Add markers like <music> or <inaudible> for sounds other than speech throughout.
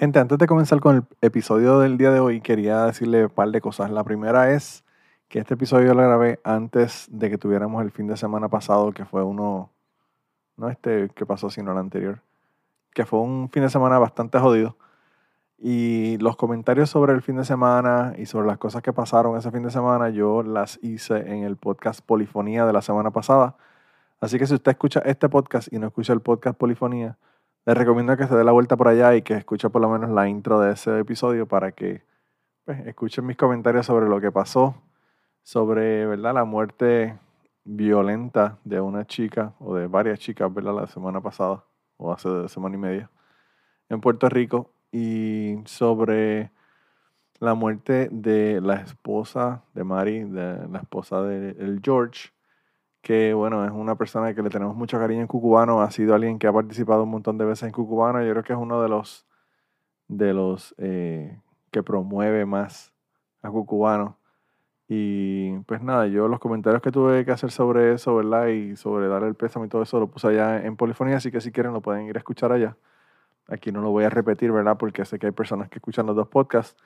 Gente, antes de comenzar con el episodio del día de hoy, quería decirle un par de cosas. La primera es que este episodio lo grabé antes de que tuviéramos el fin de semana pasado, que fue uno, no este que pasó, sino el anterior, que fue un fin de semana bastante jodido. Y los comentarios sobre el fin de semana y sobre las cosas que pasaron ese fin de semana, yo las hice en el podcast Polifonía de la semana pasada. Así que si usted escucha este podcast y no escucha el podcast Polifonía, le recomiendo que se dé la vuelta por allá y que escuche por lo menos la intro de ese episodio para que pues, escuchen mis comentarios sobre lo que pasó, sobre ¿verdad? la muerte violenta de una chica o de varias chicas ¿verdad? la semana pasada o hace semana y media en Puerto Rico y sobre la muerte de la esposa de Mari, de la esposa de George, que bueno, es una persona que le tenemos mucho cariño en Cucubano, ha sido alguien que ha participado un montón de veces en Cucubano, yo creo que es uno de los de los eh, que promueve más a Cucubano. Y pues nada, yo los comentarios que tuve que hacer sobre eso, ¿verdad? Y sobre darle el pésame y todo eso, lo puse allá en Polifonía, así que si quieren lo pueden ir a escuchar allá. Aquí no lo voy a repetir, ¿verdad? Porque sé que hay personas que escuchan los dos podcasts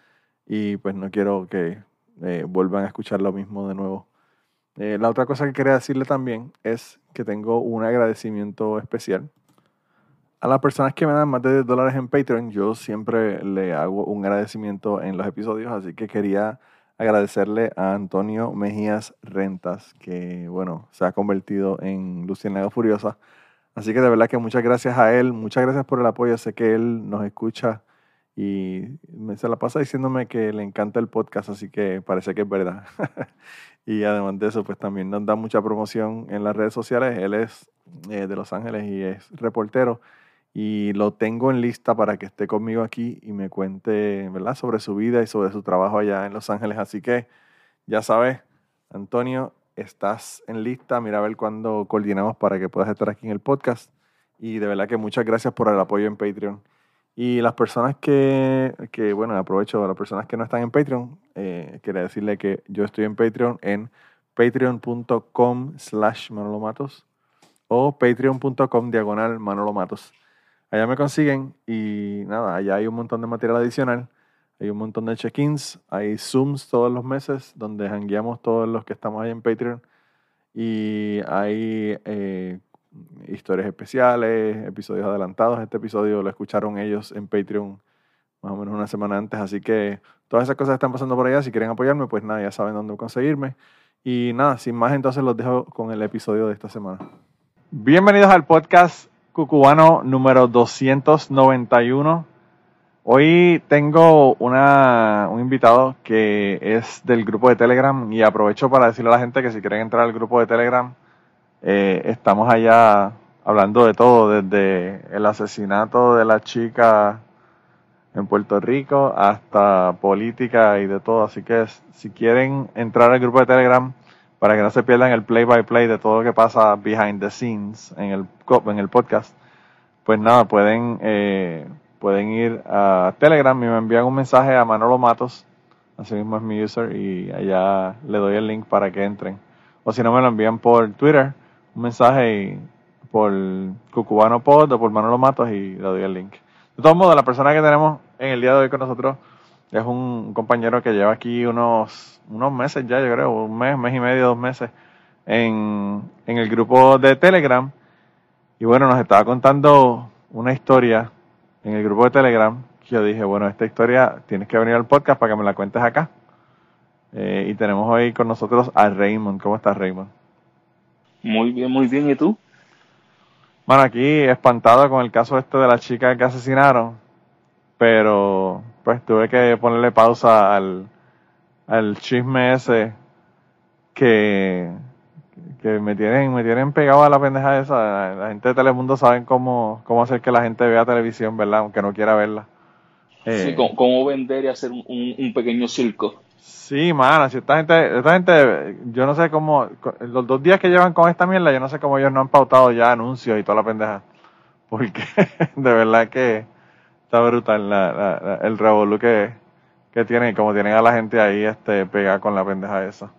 y pues no quiero que eh, vuelvan a escuchar lo mismo de nuevo. Eh, la otra cosa que quería decirle también es que tengo un agradecimiento especial. A las personas que me dan más de 10 dólares en Patreon, yo siempre le hago un agradecimiento en los episodios, así que quería agradecerle a Antonio Mejías Rentas, que bueno, se ha convertido en Luciana Furiosa Así que de verdad que muchas gracias a él, muchas gracias por el apoyo. Sé que él nos escucha y se la pasa diciéndome que le encanta el podcast, así que parece que es verdad. <laughs> y además de eso, pues también nos da mucha promoción en las redes sociales. Él es eh, de Los Ángeles y es reportero y lo tengo en lista para que esté conmigo aquí y me cuente, ¿verdad?, sobre su vida y sobre su trabajo allá en Los Ángeles. Así que ya sabes, Antonio, estás en lista. Mira a ver cuándo coordinamos para que puedas estar aquí en el podcast. Y de verdad que muchas gracias por el apoyo en Patreon. Y las personas que, que bueno, aprovecho, las personas que no están en Patreon, eh, quería decirle que yo estoy en Patreon en patreon.com slash manolomatos o patreon.com diagonal manolomatos. Allá me consiguen y nada, allá hay un montón de material adicional hay un montón de check-ins, hay Zooms todos los meses donde hangueamos todos los que estamos ahí en Patreon. Y hay eh, historias especiales, episodios adelantados. Este episodio lo escucharon ellos en Patreon más o menos una semana antes. Así que todas esas cosas están pasando por allá. Si quieren apoyarme, pues nada, ya saben dónde conseguirme. Y nada, sin más, entonces los dejo con el episodio de esta semana. Bienvenidos al podcast cucubano número 291. Hoy tengo una, un invitado que es del grupo de Telegram y aprovecho para decirle a la gente que si quieren entrar al grupo de Telegram, eh, estamos allá hablando de todo, desde el asesinato de la chica en Puerto Rico hasta política y de todo. Así que si quieren entrar al grupo de Telegram para que no se pierdan el play by play de todo lo que pasa behind the scenes en el, en el podcast, pues nada, pueden... Eh, pueden ir a Telegram y me envían un mensaje a Manolo Matos, así mismo es mi user, y allá le doy el link para que entren. O si no, me lo envían por Twitter, un mensaje por Cucubano Pod o por Manolo Matos y le doy el link. De todos modos, la persona que tenemos en el día de hoy con nosotros es un compañero que lleva aquí unos, unos meses ya, yo creo, un mes, mes y medio, dos meses, en, en el grupo de Telegram. Y bueno, nos estaba contando una historia en el grupo de Telegram yo dije, bueno, esta historia tienes que venir al podcast para que me la cuentes acá. Eh, y tenemos hoy con nosotros a Raymond. ¿Cómo estás, Raymond? Muy bien, muy bien. ¿Y tú? Bueno, aquí espantado con el caso este de la chica que asesinaron, pero pues tuve que ponerle pausa al, al chisme ese que, que me tienen, me tienen pegado a la pendeja esa. La gente de Telemundo saben cómo, cómo hacer que la gente vea televisión, ¿verdad? Aunque no quiera verla. Eh, Sí, cómo, cómo vender y hacer un, un- un pequeño circo. Sí, mano, si esta gente, esta gente, yo no sé cómo, los dos días que llevan con esta mierda, yo no sé cómo ellos no han pautado ya anuncios y toda la pendeja. Porque <laughs> de verdad que está brutal la, la- la- el revolú que, que tienen y como tienen a la gente ahí este pegada con la pendeja esa.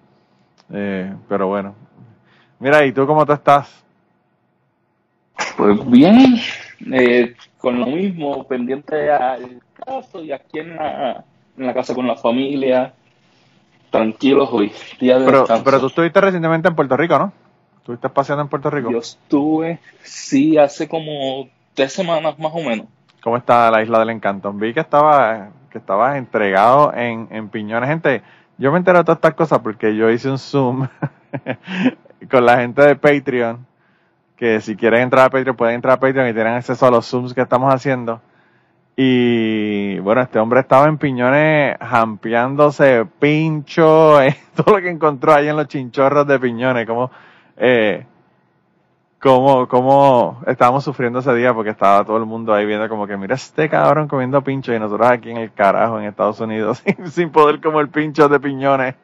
Eh, pero bueno. Mira, ¿y tú cómo tú estás? Pues bien, eh, con lo mismo, pendiente al caso y aquí en la, en la casa con la familia, tranquilos hoy, día de Pero, pero tú estuviste recientemente en Puerto Rico, ¿no? Estuviste paseando en Puerto Rico. Yo estuve, sí, hace como tres semanas más o menos. ¿Cómo está la isla del encanto? Vi que estaba, que estabas entregado en, en piñones. Gente, yo me enteré de todas estas cosas porque yo hice un Zoom <laughs> con la gente de Patreon. Que si quieren entrar a Patreon, pueden entrar a Patreon y tienen acceso a los Zooms que estamos haciendo. Y bueno, este hombre estaba en piñones jampeándose pincho, <laughs> todo lo que encontró ahí en los chinchorros de piñones, como eh, cómo, cómo estábamos sufriendo ese día porque estaba todo el mundo ahí viendo como que mira este cabrón comiendo pincho y nosotros aquí en el carajo en Estados Unidos <laughs> sin, poder comer pinchos de piñones.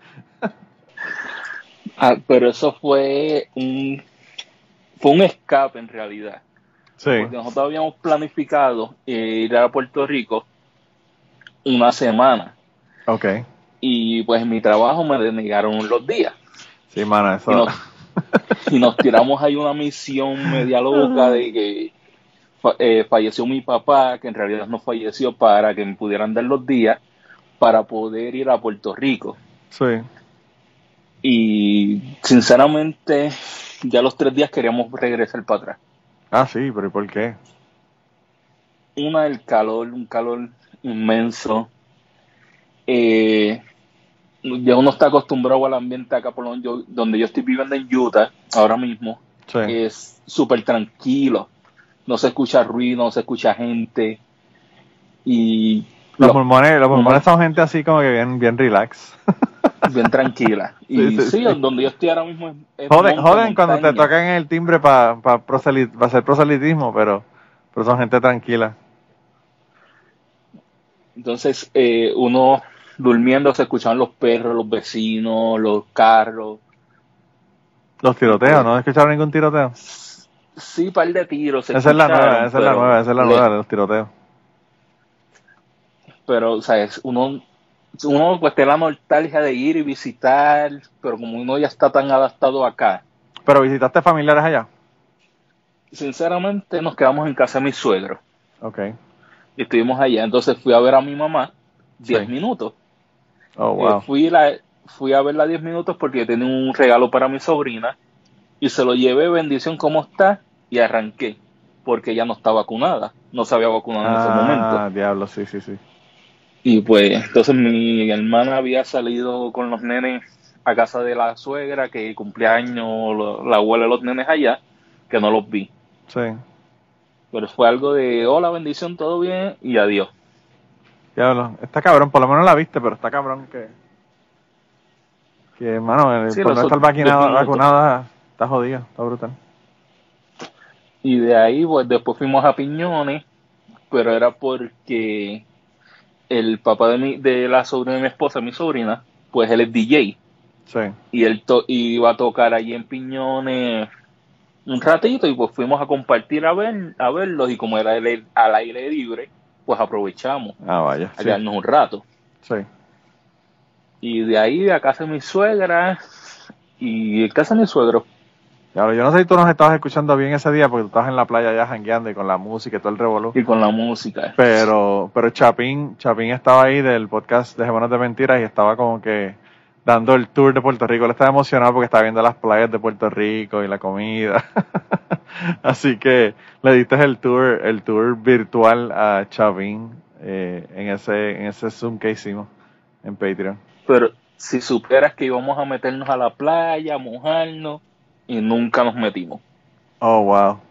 Ah, pero eso fue un, fue un escape en realidad. Sí, Porque nosotros habíamos planificado eh, ir a Puerto Rico una semana. ok. Y pues en mi trabajo me denegaron los días. Sí, mano, eso. Y nos, y nos tiramos ahí una misión media loca de que eh, falleció mi papá, que en realidad no falleció para que me pudieran dar los días para poder ir a Puerto Rico. Sí. Y sinceramente, ya los tres días queríamos regresar para atrás. Ah, sí, pero ¿y por qué? Una, el calor, un calor inmenso. Eh, ya uno está acostumbrado al ambiente acá, por donde yo, donde yo estoy viviendo en Utah ahora mismo. Sí. Es súper tranquilo. No se escucha ruido, no se escucha gente. Y Los lo- pulmones, los pulmones no. son gente así como que bien, bien relax. <laughs> bien tranquila. <laughs> Y Sí, sí, donde yo estoy ahora mismo es, es Joden, joden cuando te tocan el timbre para hacer proselitismo, pero, pero son gente tranquila. Entonces, eh, uno durmiendo se escuchaban los perros, los vecinos, los carros. Los tiroteos, ¿no escucharon ningún tiroteo? Sí, par de tiros. se Esa es la nueva, esa es la nueva, esa es la nueva de los tiroteos. Pero, o sea, es- uno, uno pues tiene la nostalgia de ir y visitar, pero como uno ya está tan adaptado acá, Pero visitaste familiares allá. sinceramente nos quedamos en casa de mis suegros. Ok. Y estuvimos allá. Entonces fui a ver a mi mamá 10 Sí. minutos. Oh, Eh, wow. fui, la, fui a verla 10 minutos porque tenía un regalo para mi sobrina y se lo llevé, bendición, ¿cómo está? Y arranqué, porque ella no está vacunada, no se había vacunado en ese Ah, momento. diablo, sí, sí, sí. Y pues, entonces mi hermana había salido con los nenes a casa de la suegra, que cumplía años lo- la abuela de los nenes allá, que no los vi. Sí. Pero fue algo de, hola, bendición, todo bien, y adiós. Diablo. Está cabrón, por lo menos la viste, pero está cabrón que. Que, hermano, Sí, por no estar vacunada, vacunada, está jodida, está brutal. Y de ahí, pues después fuimos a Piñones, pero era porque el papá de, mi, de la sobrina de mi esposa, mi sobrina, pues él es DJ. Sí. Y él to- iba a tocar allí en Piñones un ratito y pues fuimos a compartir a, ver, a verlos y como era el, al aire libre, pues aprovechamos Ah, vaya. a Sí. quedarnos un rato. sí. Y de ahí a casa de mi suegra y en casa de mi suegro. Diablo, yo no sé si tú nos estabas escuchando bien ese día porque tú estabas en la playa ya jangueando y con la música y todo el revolú. Y con la música. Pero, pero Chapín, Chapín estaba ahí del podcast de Semanas de Mentiras y estaba como que dando el tour de Puerto Rico. Él estaba emocionado porque estaba viendo las playas de Puerto Rico y la comida. <laughs> Así que le diste el tour, el tour virtual a Chapín eh, en ese, en ese Zoom que hicimos en Patreon. Pero si supieras que íbamos a meternos a la playa, a mojarnos, y nunca nos metimos. Oh, wow.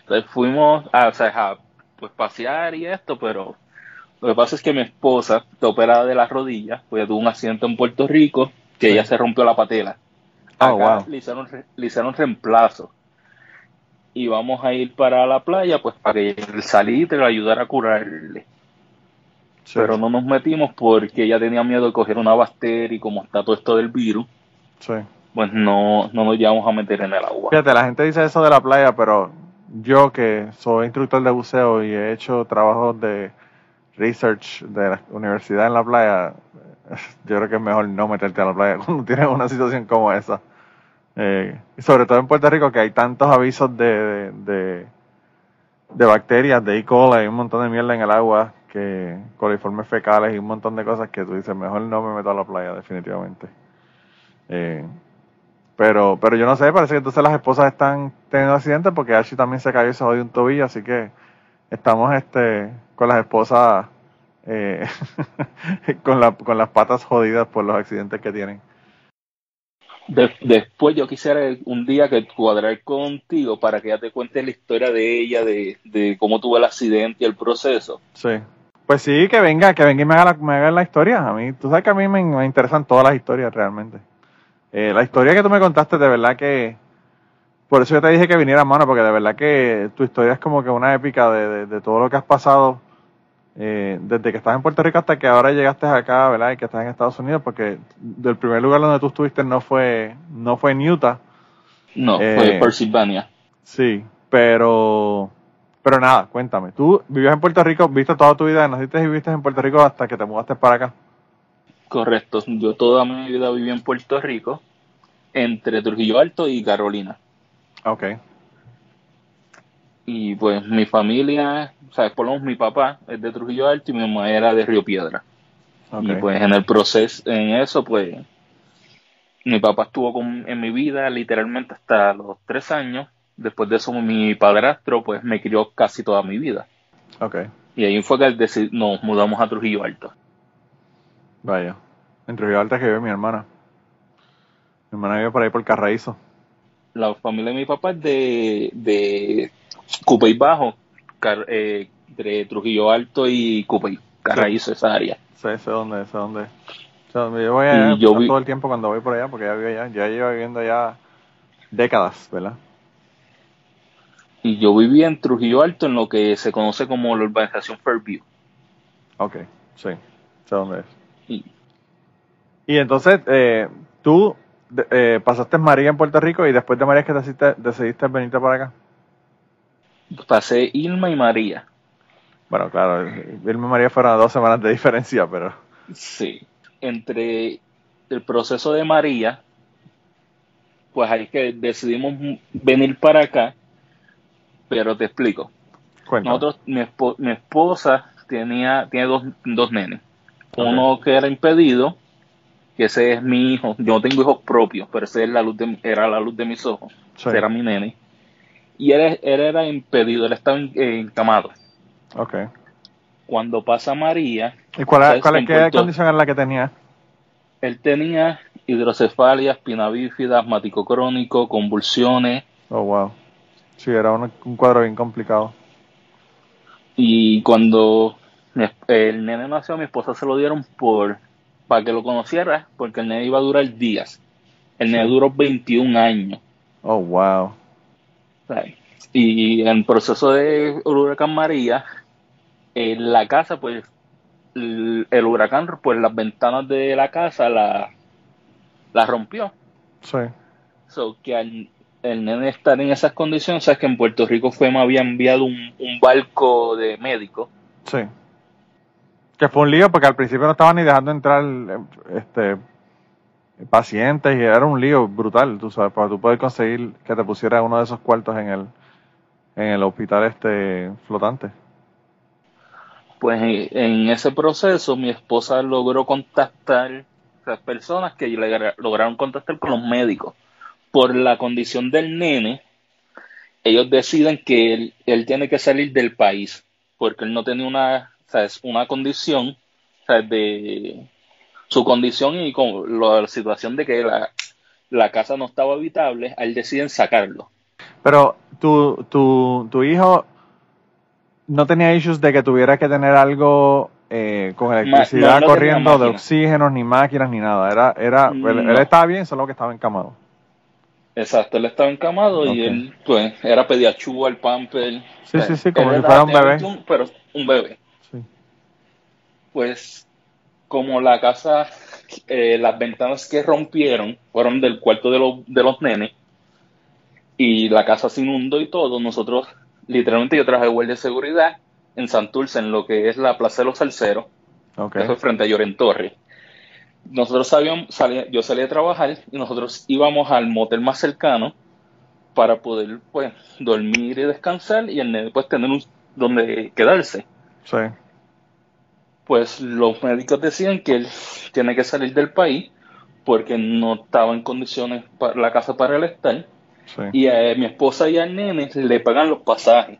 Entonces fuimos a, o sea, a pues, pasear y esto, pero lo que pasa es que mi esposa, está operada de las rodillas, pues tuvo un accidente en Puerto Rico, que ella se rompió la patela. Oh, Acá wow. le, hicieron, le hicieron reemplazo. Y vamos a ir para la playa, pues para que el salitre le ayudara a curarle. Sí. Pero no nos metimos porque ella tenía miedo de coger una bacteria y como está todo esto del virus, Sí. Pues no, no nos llevamos a meter en el agua. Fíjate, la gente dice eso de la playa, pero yo que soy instructor de buceo y he hecho trabajos de research de la universidad en la playa, <laughs> yo creo que es mejor no meterte a la playa <laughs> cuando tienes una situación como esa. Eh, sobre todo en Puerto Rico que hay tantos avisos de, de, bacterias, de E. coli, un montón de mierda en el agua, que coliformes fecales y un montón de cosas que tú dices, mejor no me meto a la playa definitivamente. Eh, pero, pero yo no sé, parece que entonces las esposas están teniendo accidentes porque Ashley también se cayó y se jodió un tobillo, así que estamos este con las esposas eh, <laughs> con, la, con las patas jodidas por los accidentes que tienen. De- después yo quisiera un día que cuadrar contigo para que ella te cuente la historia de ella, de, de cómo tuvo el accidente y el proceso. Sí. Pues sí, que venga, que venga y me haga la, me haga la historia. A mí, tú sabes que a mí me, me interesan todas las historias realmente. Eh, la historia que tú me contaste, de verdad que. Por eso yo te dije que viniera mano, porque de verdad que tu historia es como que una épica de, de, de todo lo que has pasado eh, desde que estás en Puerto Rico hasta que ahora llegaste acá, ¿verdad? Y que estás en Estados Unidos, porque del primer lugar donde tú estuviste no fue, no fue en Utah, No, Eh, fue Pennsylvania. Sí, pero pero nada, cuéntame. Tú vivías en Puerto Rico, viste toda tu vida, naciste y viviste en Puerto Rico hasta que te mudaste para acá. Correcto. Yo toda mi vida viví en Puerto Rico, entre Trujillo Alto y Carolina. Ok, Y pues mi familia, o sea, por lo menos mi papá es de Trujillo Alto y mi mamá era de Río Piedra. Y pues en el proceso, en eso, pues mi papá estuvo con, en mi vida literalmente hasta los tres años. Después de eso, mi padrastro, pues me crió casi toda mi vida. ok, Y ahí fue que nos mudamos a Trujillo Alto. Vaya. En Trujillo Alta que vive mi hermana. Mi hermana vive por ahí por Carraízo. La familia de mi papá es de, de Cupey Bajo, Car- eh, de Trujillo Alto y Cupey, Carraízo, esa área. Sé, sé dónde, sé dónde. Yo voy allá, yo vi- todo el tiempo cuando voy por allá, porque ella vive allá. Ya lleva viviendo allá décadas, ¿verdad? Y yo viví en Trujillo Alto en lo que se conoce como la urbanización Fairview. Ok, sí, sé dónde es. Y Y entonces, eh, tú eh, pasaste María en Puerto Rico y después de María es que decidiste, decidiste venirte para acá. pasé Irma y María. Bueno, claro, Irma y María fueron dos semanas de diferencia, pero... Sí. Entre el proceso de María, pues ahí es que decidimos venir para acá. Pero te explico. Cuéntame. Nosotros, mi, espo- mi esposa tenía, tiene dos, dos nenes. Uno que era impedido, que ese es mi hijo. Yo no tengo hijos propios, pero ese es la luz de, era la luz de mis ojos. Sí. Ese era mi nene. Y él, él era impedido, él estaba en- eh, encamado. Ok. Cuando pasa María, ¿Y cuál, ¿Sabes cuál, en qué condición era la que tenía? él tenía hidrocefalia, espina bífida, asmático crónico, convulsiones. Oh, wow. Sí, era un, un cuadro bien complicado. Y cuando el nene nació, mi esposa se lo dieron por para que lo conociera, porque el nene iba a durar días. El nene duró 21 años. Oh, wow. Y en el proceso de huracán María, en la casa, pues el, el huracán, pues las ventanas de la casa la, la rompió. Sí. So, que al el nene estar en esas condiciones, sabes que en Puerto Rico fue me había enviado un, un barco de médicos. Sí. Que fue un lío porque al principio no estaban ni dejando entrar este pacientes y era un lío brutal, tú sabes, para tú poder conseguir que te pusiera uno de esos cuartos en el en el hospital este flotante. Pues en, ese proceso mi esposa logró contactar las personas que lograron contactar con los médicos. Por la condición del nene, ellos deciden que él, él tiene que salir del país porque él no tenía una, ¿sabes? una condición ¿sabes? de su condición y con la situación de que la, la casa no estaba habitable, a él deciden sacarlo. Pero tu, tu, tu hijo no tenía issues de que tuviera que tener algo eh, con electricidad no, no tenía corriendo, de oxígenos, ni máquinas, ni nada. Era, era, él, No. él estaba bien, solo que estaba encamado. Exacto, él estaba encamado y él, pues, era pediachú, el pamper. Sí, o sea, sí, sí, como si era fuera un bebé. 21, pero un bebé. Pues, como la casa, <laughs> eh, las ventanas que rompieron fueron del cuarto de, los de los nenes y la casa se inundó y todo, nosotros, literalmente yo traje guardia de seguridad en Santurce, en lo que es la Plaza de los Salceros, eso es frente a Lloren Torres. Nosotros sabíamos, salía- yo salía a trabajar y nosotros íbamos al motel más cercano para poder pues dormir y descansar y el nene pues tener un, donde quedarse. Sí. Pues los médicos decían que él tiene que salir del país porque no estaba en condiciones para la casa para él estar Sí. y a mi esposa y al nene le pagan los pasajes.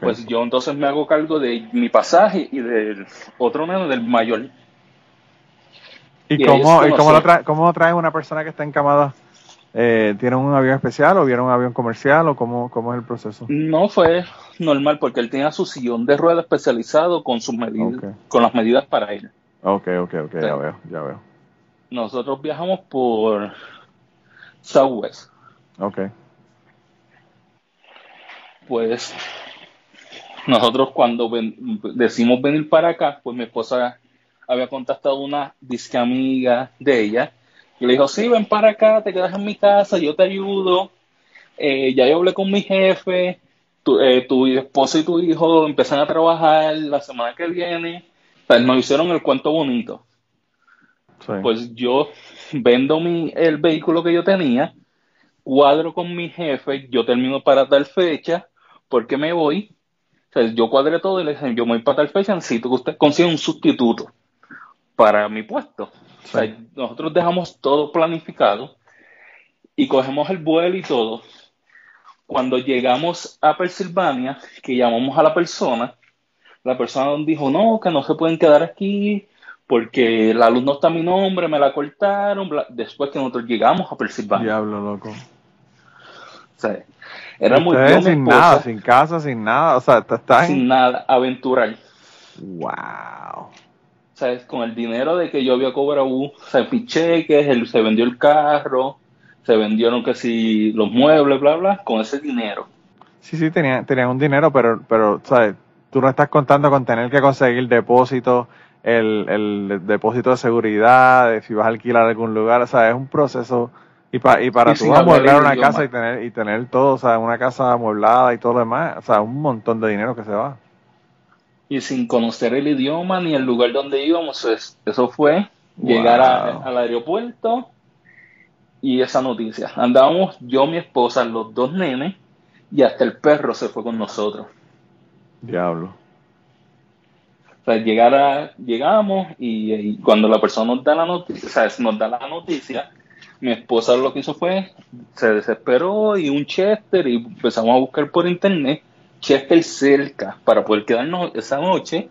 Pues yo entonces me hago cargo de mi pasaje y del otro nene, del mayor. ¿Y, y cómo, y cómo, lo trae, cómo traes una persona que está encamada? Eh, ¿Tiene un avión especial o viene un avión comercial o cómo, cómo es el proceso? No fue normal porque él tenía su sillón de rueda especializado con sus medidas, con las medidas para él. Ok, ok, ok, ya veo, ya veo. Nosotros viajamos por Southwest. Ok. Pues nosotros cuando ven- decimos venir para acá, pues mi esposa había contactado una disque amiga de ella y le dijo, sí, ven para acá, te quedas en mi casa, yo te ayudo. Eh, ya yo hablé con mi jefe, tu, eh, tu esposo y tu hijo empiezan a trabajar la semana que viene. O sea, nos hicieron el cuento bonito. Sí. Pues yo vendo mi, el vehículo que yo tenía, cuadro con mi jefe, yo termino para tal fecha, porque me voy. O sea, yo cuadré todo y le dije, yo me voy para tal fecha, necesito que usted consiga un sustituto para mi puesto. O sea, Sí. nosotros dejamos todo planificado y cogemos el vuelo y todo. Cuando llegamos a Pensilvania, que llamamos a la persona, la persona nos dijo, no, que no se pueden quedar aquí porque la luz no está a mi nombre, me la cortaron, después que nosotros llegamos a Pensilvania. Diablo, loco. O sea, era muy mi sin esposa, nada, sin casa, sin nada. O sea, sin nada, aventurar. Wow. ¿Sabes? Con el dinero de que yo había cobrado, o sea, mis cheques, el- se vendió el carro, se vendieron que si los muebles, bla, bla, con ese dinero. Sí, sí, tenían, tenían un dinero, pero, pero, ¿sabes? Tú no estás contando con tener que conseguir depósito, el, el depósito de seguridad, de si vas a alquilar algún lugar, o sea, es un proceso. Y, pa- y para Y tú amueblar una idioma. casa y tener, y tener todo, o sea, una casa amueblada y todo lo demás, o sea, un montón de dinero que se va. Y sin conocer el idioma ni el lugar donde íbamos, es- eso fue llegar a- al aeropuerto y esa noticia. Andábamos yo, mi esposa, los dos nenes y hasta el perro se fue con nosotros. Diablo. O sea, llegar a, llegamos y, y cuando la persona nos da la noticia, o sea, nos da la noticia, mi esposa lo que hizo fue, se desesperó y un Chester y empezamos a buscar por internet Chester cerca para poder quedarnos esa noche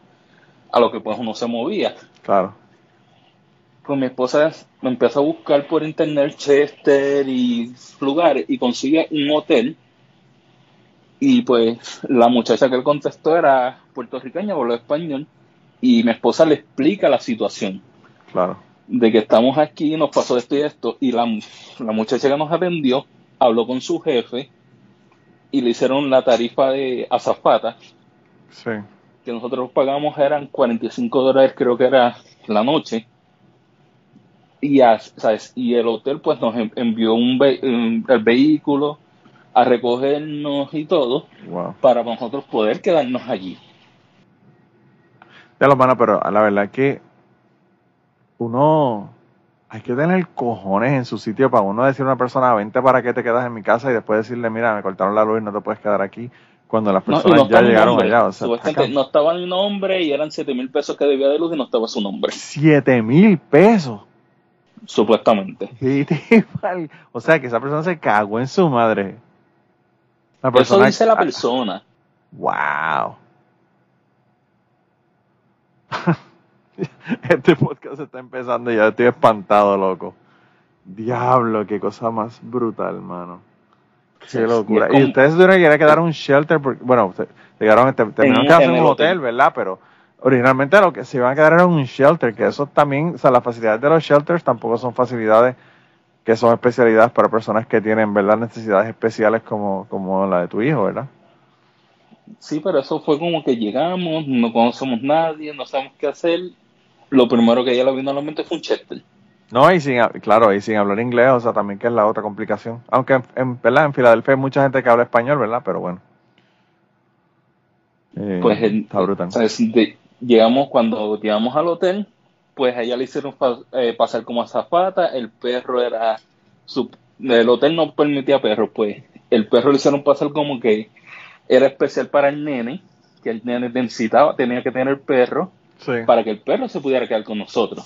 a lo que pues uno se movía. Claro. Pues mi esposa me empezó a buscar por internet Chester y lugares y consigue un hotel. Y pues la muchacha que le contestó era puertorriqueña, habló español. Y mi esposa le explica la situación Claro. de que estamos aquí, nos pasó esto y esto. Y la, la muchacha que nos atendió habló con su jefe y le hicieron la tarifa de azafata Sí. que nosotros pagamos eran 45 dólares, creo que era la noche. Y, a- ¿sabes? y el hotel pues nos en- envió un ve- un- el vehículo a recogernos y todo Wow. para nosotros poder quedarnos allí. Ya lo mano, pero la verdad es que uno hay que tener cojones en su sitio para uno decir a una persona, vente para que te quedas en mi casa y después decirle, mira, me cortaron la luz y no te puedes quedar aquí cuando las personas no ya llegaron nombre. allá. O sea, no estaba mi nombre y eran 7 mil pesos que debía de luz y no estaba su nombre. siete mil pesos. Supuestamente. <laughs> O sea, que esa persona se cagó en su madre. La Eso dice la persona. Wow. <laughs> este podcast está empezando y ya estoy espantado, loco. Diablo, qué cosa más brutal, mano. Sí, Qué locura. y ustedes tuvieron que quedar un shelter, porque, bueno, llegaron, te- terminaron En- quedándose en un el hotel, hotel. ¿verdad? Pero originalmente lo que se iban a quedar era un shelter, que eso también, o sea, las facilidades de los shelters tampoco son facilidades que son especialidades para personas que tienen, ¿verdad? Necesidades especiales como, como la de tu hijo, ¿verdad? Sí, pero eso fue como que llegamos, no conocemos nadie, no sabemos qué hacer. Lo primero que ella le vino a la mente fue un Chester. No, y sin, claro, y sin hablar inglés, o sea, también que es la otra complicación. Aunque en, en, ¿verdad? en Filadelfia hay mucha gente que habla español, ¿verdad? Pero bueno. Eh, pues está brutal. llegamos cuando llegamos al hotel, pues a ella le hicieron eh, pasar como azafata, el perro era su, el hotel no permitía perros, pues el perro le hicieron pasar como que era especial para el nene, que el nene necesitaba, tenía que tener perro, para que el perro se pudiera quedar con nosotros.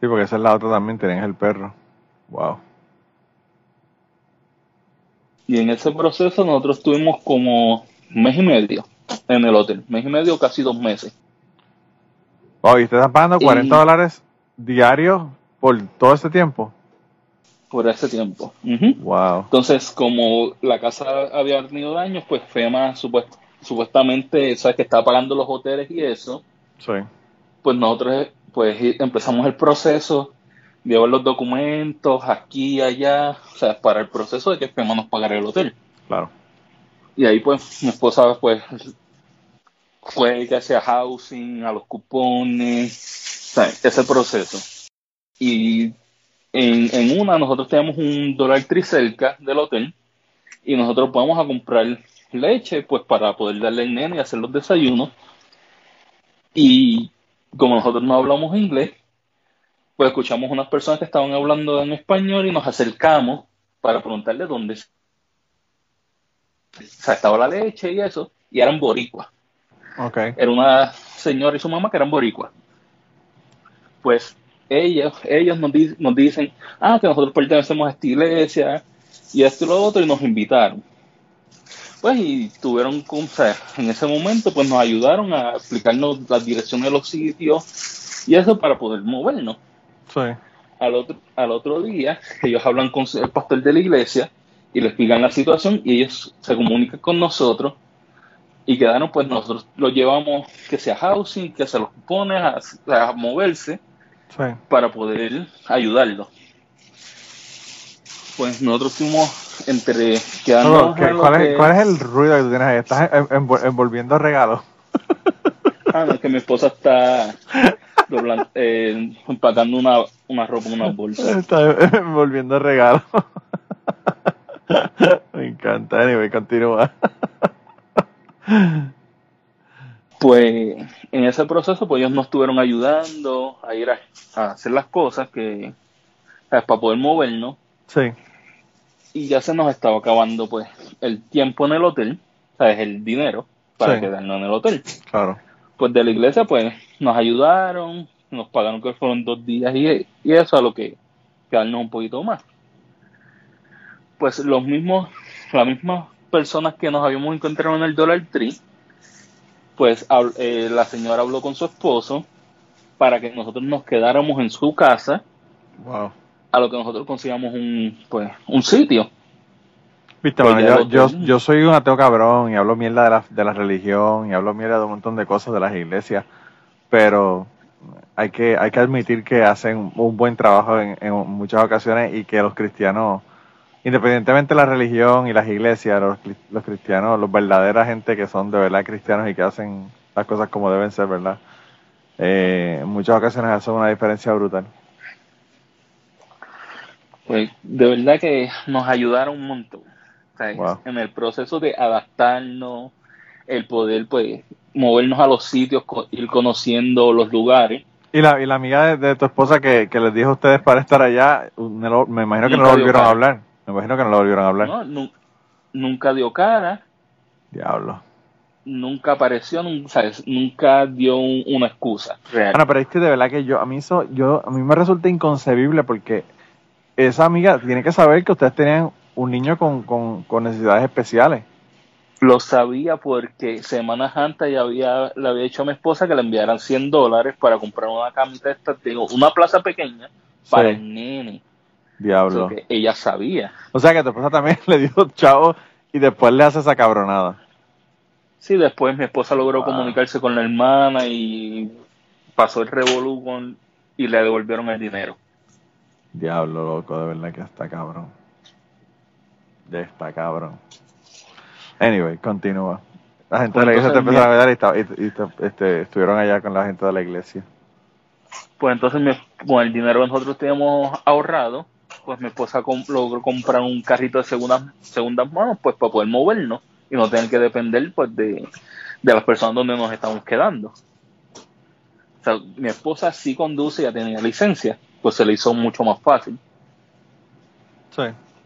Sí, porque esa es la otra también, tenés el perro. Wow. Y en ese proceso nosotros tuvimos como un mes y medio en el hotel, mes y medio, casi dos meses. Wow, ¿y usted está pagando 40 dólares diarios por todo ese tiempo? Por ese tiempo. Wow. Entonces, como la casa había tenido daños, pues FEMA supuestamente, sabes que estaba pagando los hoteles y eso. Sí. Pues nosotros pues empezamos el proceso, llevar los documentos aquí y allá, o sea, para el proceso de que FEMA nos pagara el hotel. Claro. Y ahí pues mi esposa pues fue que hacía housing, a los cupones, ese proceso. Y en, en, una nosotros tenemos un dólar cerca del hotel y nosotros vamos a comprar leche pues para poder darle al nene y hacer los desayunos. Y como nosotros no hablamos inglés, pues escuchamos unas personas que estaban hablando en español y nos acercamos para preguntarle dónde estaba la leche y eso, y eran boricuas. Okay. Era una señora y su mamá que eran boricuas. Pues ellos, ellos nos, nos dicen, ah, que nosotros pertenecemos a esta iglesia y esto y lo otro, y nos invitaron. Pues y tuvieron, o sea, en ese momento, pues nos ayudaron a explicarnos la dirección de los sitios y eso para poder movernos. Sí. Al otro, al otro día, ellos hablan con el pastor de la iglesia y le explican la situación y ellos se comunican con nosotros y quedaron, pues nosotros lo llevamos que sea housing, que se los pone a, moverse para poder ayudarlo. Pues nosotros fuimos entre quedando. ¿cuál, es, ¿Cuál es el ruido que tú tienes ahí? ¿Estás envolviendo regalos? Ah, no, es que mi esposa está <laughs> eh, empacando una, una ropa en una bolsa. Está <laughs> envolviendo regalos. <laughs> Me encanta, anyway, continúa. Pues en ese proceso, pues ellos nos estuvieron ayudando a ir a, hacer las cosas que para poder movernos. Sí. Y ya se nos estaba acabando, pues, el tiempo en el hotel, ¿sabes? El dinero para quedarnos en el hotel. Claro. Pues de la iglesia, pues, nos ayudaron, nos pagaron que fueron dos días y, y eso a lo que quedarnos un poquito más. Pues los mismos, las mismas personas que nos habíamos encontrado en el Dollar Tree, pues eh, la señora habló con su esposo para que nosotros nos quedáramos en su casa. A lo que nosotros consigamos un, pues, un sitio. Viste, pues yo, yo, soy un ateo cabrón y hablo mierda de la, de la religión y hablo mierda de un montón de cosas de las iglesias, pero hay que, hay que admitir que hacen un buen trabajo en, en muchas ocasiones y que los cristianos independientemente de la religión y las iglesias, los, cristianos, los verdaderos gente que son de verdad cristianos y que hacen las cosas como deben ser, ¿verdad? Eh, en muchas ocasiones hacen una diferencia brutal. Pues de verdad que nos ayudaron un montón. En el proceso de adaptarnos, el poder pues movernos a los sitios, ir conociendo los lugares. Y la, y la amiga de, tu esposa que, les dijo a ustedes para estar allá, me imagino que no lo volvieron a hablar. Me imagino que no lo volvieron a hablar. No, nunca dio cara. Diablo. Nunca apareció, nunca dio una excusa real. Bueno, pero es que de verdad que yo, a mí eso, yo, a mí me resulta inconcebible porque esa amiga tiene que saber que ustedes tenían un niño con, con, necesidades especiales. Lo sabía porque semanas antes ya había, le había dicho a mi esposa que le enviaran 100 dólares para comprar una camita esta, digo, una plaza pequeña para el nene. Diablo. ella sabía. O sea que tu esposa también <laughs> le dio chavo y después le hace esa cabronada. Sí, después mi esposa logró comunicarse con la hermana y pasó el revolú y le devolvieron el dinero. Diablo, loco, de verdad que está cabrón. Ya está cabrón. Anyway, continúa. La gente de la iglesia te empezaron a ver y, este, estuvieron allá con la gente de la iglesia. Pues entonces mi- con el dinero que nosotros teníamos ahorrado, pues mi esposa logró comprar un carrito de segundas, segundas manos pues para poder movernos y no tener que depender pues de, de las personas donde nos estamos quedando. O sea, mi esposa sí conduce, ya tenía licencia, pues se le hizo mucho más fácil. Sí.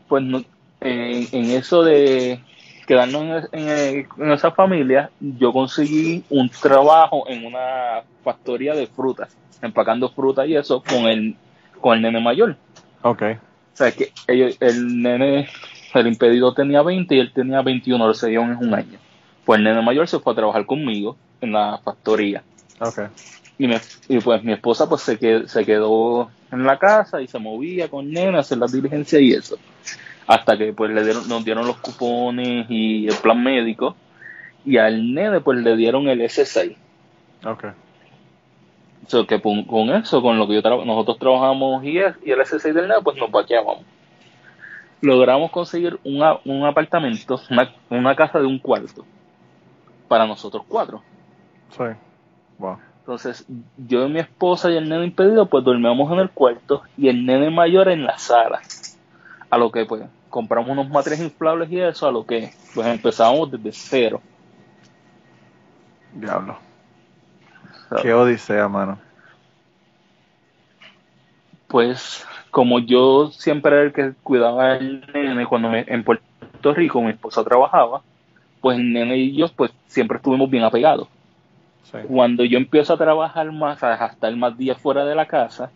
Pues no- en, en eso de quedarnos en, en- en esa familia, yo conseguí un trabajo en una factoría de frutas, empacando frutas y eso con el, con el nene mayor. Ok. O sea, que el nene, el impedido tenía 20 y él tenía 21, lo se dieron en un año. Pues el nene mayor se fue a trabajar conmigo en la factoría. Ok. Y, me- y pues mi esposa pues se quedó, se quedó en la casa y se movía con el nene a hacer las diligencias y eso. Hasta que pues le dieron, nos dieron los cupones y el plan médico. Y al nene pues le dieron el S6. Ok. Que con, con eso, con lo que yo tra- nosotros trabajamos y, es- y el S6 del nene, pues nos vaqueábamos. Logramos conseguir un, a- un apartamento, una, una casa de un cuarto, para nosotros cuatro. Sí. Wow. Entonces, yo y mi esposa y el nene impedido, pues dormíamos en el cuarto y el nene mayor en la sala. A lo que, pues, compramos unos matres inflables y eso, a lo que, pues, empezábamos desde cero. Diablo. ¿sabes? Qué odisea, mano. Pues, como yo siempre era el que cuidaba al nene cuando me- en Puerto Rico mi esposa trabajaba, pues el nene y yo, pues, siempre estuvimos bien apegados. Sí. Cuando yo empiezo a trabajar más, a estar más días fuera de la casa,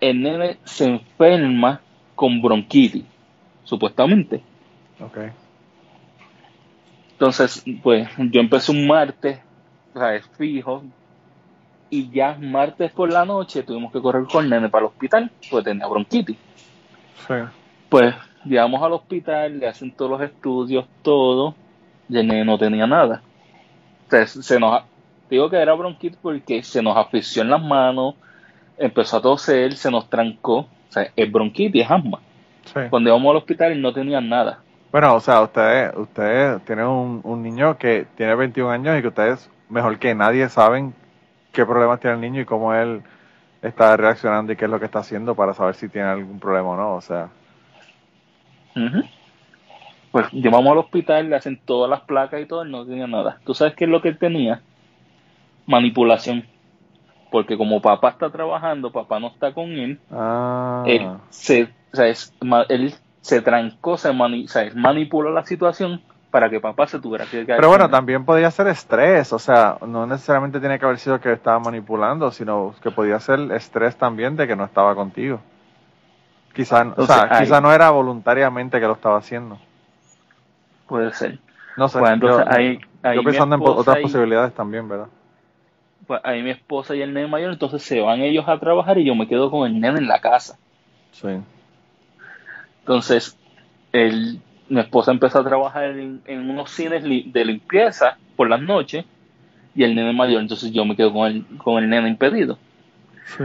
el nene se enferma con bronquitis, supuestamente. Ok. Entonces, pues yo empecé un martes, o sea, es fijo, y ya martes por la noche tuvimos que correr con el nene para el hospital, pues tenía bronquitis. Sí. Pues llegamos al hospital, le hacen todos los estudios, todo, y el nene no tenía nada. Entonces, se nos, digo que era bronquitis porque se nos asfixió en las manos, empezó a toser, se nos trancó, o sea, es bronquitis, es asma. Sí. Cuando íbamos al hospital no tenían nada. Bueno, o sea, ustedes, ustedes tienen un, un niño que tiene 21 años y que ustedes, mejor que nadie, saben qué problemas tiene el niño y cómo él está reaccionando y qué es lo que está haciendo para saber si tiene algún problema o no. O sea. Pues llevamos al hospital, le hacen todas las placas y todo, no tenía nada. ¿Tú sabes qué es lo que él tenía? Manipulación. Porque como papá está trabajando, papá no está con él, ah, él se, o sea, es él se trancó, se mani- o sea, él manipuló la situación para que papá se tuviera que quedar. pero bueno, también podía ser estrés, o sea, no necesariamente tiene que haber sido que estaba manipulando, sino que podía ser estrés también de que no estaba contigo. Quizá, o sea, Entonces, quizá no era voluntariamente que lo estaba haciendo. Puede ser. No sé, Pues entonces yo, ahí, ahí yo mi pensando en otras posibilidades también, ¿verdad? Pues ahí mi esposa y el nene mayor, entonces se van ellos a trabajar y yo me quedo con el nene en la casa. Sí. Entonces, el, mi esposa empezó a trabajar en, en unos cines li- de limpieza por las noches y el nene mayor, entonces yo me quedo con el, con el nene impedido. Sí.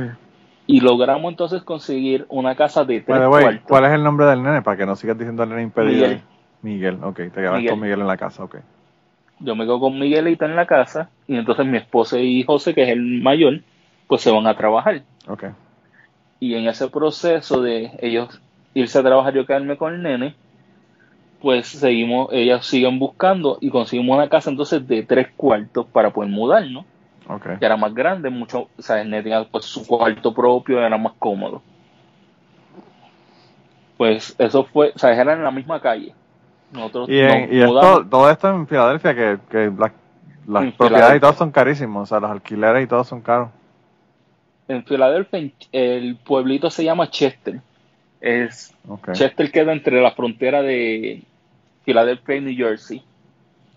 Y logramos entonces conseguir una casa de tres cuartos. ¿cuál es el nombre del nene? Para que no sigas diciendo el nene impedido. Miguel. Miguel, ok. Te quedas Miguel. con Miguel en la casa, ok. Yo me quedo con Miguelita en la casa y entonces mi esposa y José, que es el mayor, pues se van a trabajar. Y en ese proceso de ellos irse a trabajar y yo quedarme con el nene, pues seguimos, ellas siguen buscando y conseguimos una casa entonces de tres cuartos para poder mudarnos. Ok. que era más grande, mucho, o sea, el nene tenía pues su cuarto propio, era más cómodo. Pues eso fue, o sea, era en la misma calle. Nosotros Y, en- y esto, todo esto en Filadelfia, que, que las, las propiedades y todo son carísimos, o sea, los alquileres y todo son caros. en Filadelfia, el pueblito se llama Chester. Es. Chester queda entre la frontera de Filadelfia y New Jersey,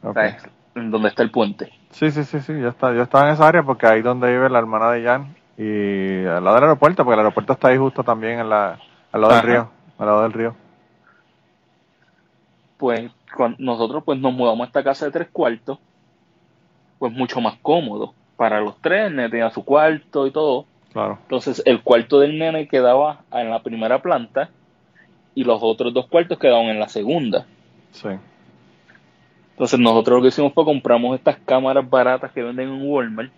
o ok. sea, es en donde está el puente. Sí, sí, sí, sí, yo estaba, yo estaba en esa área porque ahí donde vive la hermana de Jan y al lado del aeropuerto, porque el aeropuerto está ahí justo también en la, al lado Ajá. del río, al lado del río. Pues cuando nosotros pues nos mudamos a esta casa de tres cuartos, pues mucho más cómodo para los tres, el nene tenía su cuarto y todo. Claro. Entonces el cuarto del nene quedaba en la primera planta y los otros dos cuartos quedaban en la segunda. Sí. Entonces nosotros lo que hicimos fue compramos estas cámaras baratas que venden en Walmart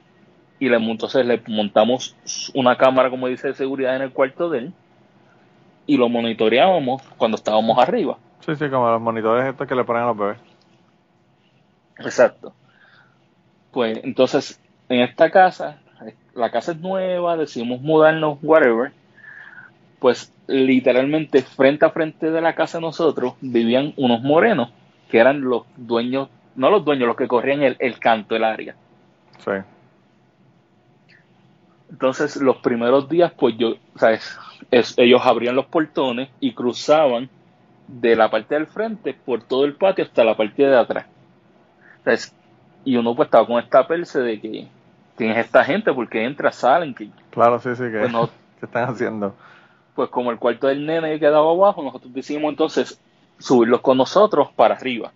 y le, entonces le montamos una cámara, como dice, de seguridad en el cuarto de él y lo monitoreábamos cuando estábamos arriba. Sí, sí, como los monitores estos que le ponen a los bebés. Exacto. Pues entonces, en esta casa, la casa es nueva, decidimos mudarnos, whatever. Pues literalmente frente a frente de la casa de nosotros vivían unos morenos, que eran los dueños, no los dueños, los que corrían el, el canto, el área. Sí. Entonces, los primeros días, pues yo, ¿sabes? Es, ellos abrían los portones y cruzaban de la parte del frente por todo el patio hasta la parte de atrás. Y uno pues estaba con esta perse de que quién es esta gente, porque entra, salen, que Claro, sí, sí, que Pues no- <laughs> ¿qué están haciendo? pues como el cuarto del nene quedaba abajo, nosotros decidimos entonces subirlos con nosotros para arriba.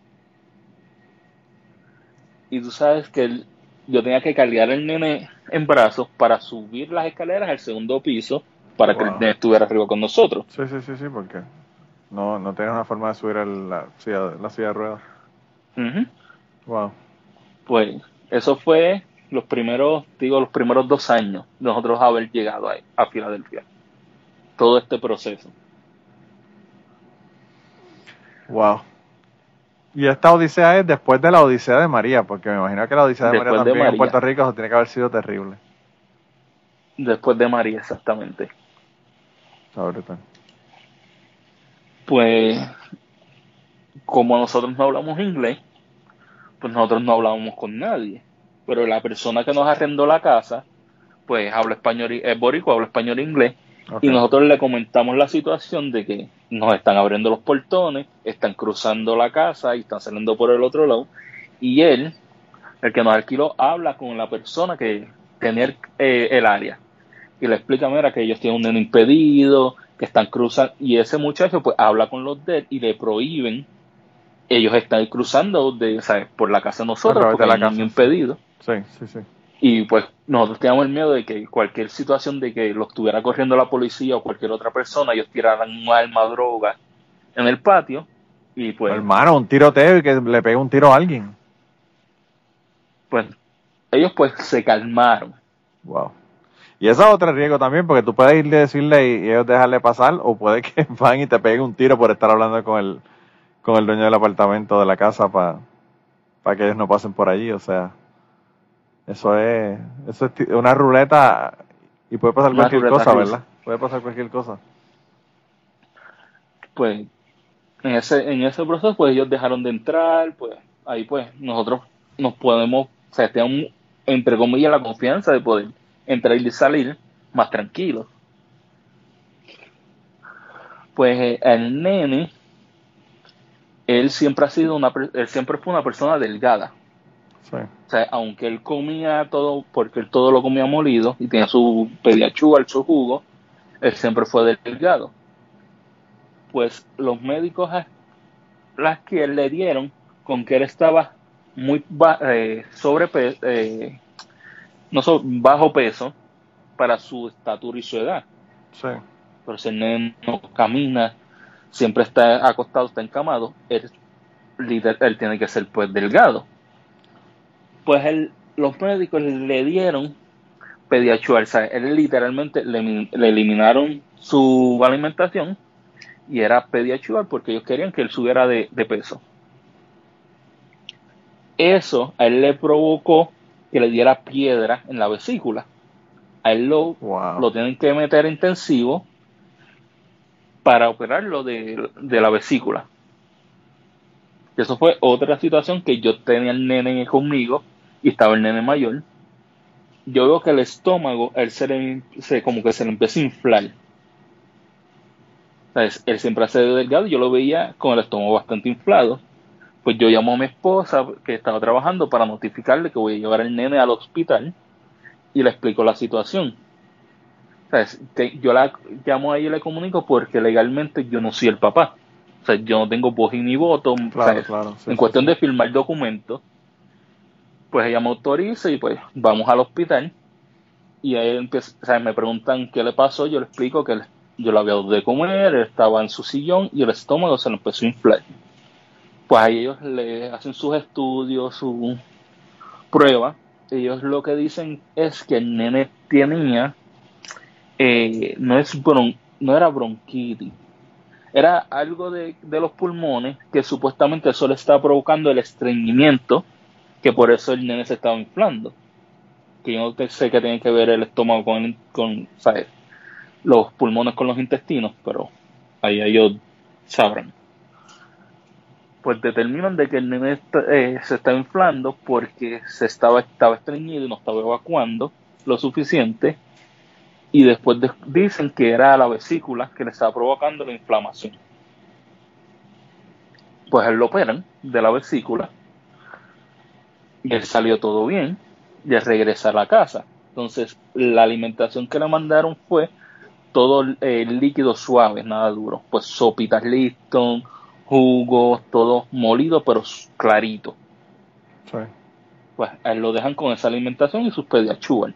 Y tú sabes que el- yo tenía que cargar al nene en brazos para subir las escaleras al segundo piso para que el nene estuviera arriba con nosotros. Sí, sí, sí, sí, porque no, no tienes una forma de subir el- la, silla, la silla de ruedas. Wow. Pues eso fue los primeros, digo, los primeros dos años de nosotros haber llegado a, a Filadelfia. Todo este proceso. Wow. Y esta odisea es después de la odisea de María, porque me imagino que la odisea de Después María de también en. Puerto Rico eso tiene que haber sido terrible. Después de María, exactamente. Está brutal. Pues, como nosotros no hablamos inglés, pues nosotros no hablábamos con nadie. Pero la persona que nos arrendó la casa, pues habla español, es boricua, habla español e inglés. Y nosotros le comentamos la situación de que nos están abriendo los portones, están cruzando la casa y están saliendo por el otro lado. Y él, el que nos alquiló, habla con la persona que tenía el, eh, el área. Y le explica, mira, que ellos tienen un nene impedido, que están cruzando. Y ese muchacho, pues, habla con los de él y le prohíben. Ellos están cruzando de, ¿sabes? por la casa de nosotros, porque la casa, impedido. Sí, sí, sí. Y pues nosotros teníamos el miedo de que cualquier situación de que los estuviera corriendo la policía o cualquier otra persona, ellos tiraran un arma, droga en el patio. Y pues, Hermano, un tiroteo y que le pegue un tiro a alguien. pues ellos pues se calmaron. Wow. Y eso es otro riesgo también, porque tú puedes ir a decirle y, y ellos dejarle pasar, o puede que <laughs> van y te peguen un tiro por estar hablando con el, con el dueño del apartamento de la casa para que ellos no pasen por allí. O sea, eso es, eso es una ruleta y puede pasar Una cualquier cosa, rusa. ¿verdad? Puede pasar cualquier cosa. Pues en ese, en ese proceso pues ellos dejaron de entrar, pues ahí pues nosotros nos podemos, o sea, tenemos entre comillas la confianza de poder entrar y salir más tranquilos. Pues eh, el nene, él siempre ha sido una, él siempre fue una persona delgada. Sí. O sea, aunque él comía todo, porque él todo lo comía molido y tenía su pediachúa, su jugo, él siempre fue delgado. Pues los médicos las que le dieron con que él estaba muy eh, sobrepe- eh, no so- bajo peso para su estatura y su edad. Sí. Pero si el nene no camina, siempre está acostado, está encamado, él, él tiene que ser pues delgado. Pues él, los médicos le dieron sea, él literalmente le, le eliminaron su alimentación y era pediachual porque ellos querían que él subiera de, de peso. Eso a él le provocó que le diera piedra en la vesícula. A él lo, Wow. lo tienen que meter intensivo para operarlo de, de la vesícula. Eso fue otra situación que yo tenía el nene conmigo y estaba el nene mayor. Yo veo que el estómago, él se, le- se- como que se le empieza a inflar. Él siempre hace delgado y yo lo veía con el estómago bastante inflado. Pues yo llamo a mi esposa que estaba trabajando para notificarle que voy a llevar al nene al hospital y le explico la situación. ¿Sabes? Te- yo la llamo a ella y le comunico porque legalmente yo no soy el papá. O sea, yo no tengo voz y ni voto. Claro, claro. sí, en sí, cuestión sí. de firmar documentos, pues ella me autoriza y pues vamos al hospital. y ahí empieza, o sea, me preguntan qué le pasó, yo le explico que yo lo había dado de comer, él estaba en su sillón y el estómago se le empezó a inflar. Pues ahí ellos le hacen sus estudios, su prueba. Ellos lo que dicen es que el nene tenía, eh, no, es no era bronquitis, era algo de, de, los pulmones que supuestamente eso le estaba provocando el estreñimiento, que por eso el nene se estaba inflando que yo no sé qué tiene que ver el estómago con, con los pulmones con los intestinos, pero ahí ellos sabrán. Pues determinan de que el nene eh, se está inflando porque se estaba, estaba estreñido y no estaba evacuando lo suficiente. Y después dicen que era la vesícula que le estaba provocando la inflamación. Pues él lo operan de la vesícula y él salió todo bien de regresar a la casa. Entonces, la alimentación que le mandaron fue todo el líquido suave, nada duro. Pues sopitas Lipton, jugo, todo molido, pero clarito. Pues él lo dejan con esa alimentación y sus pediachúas.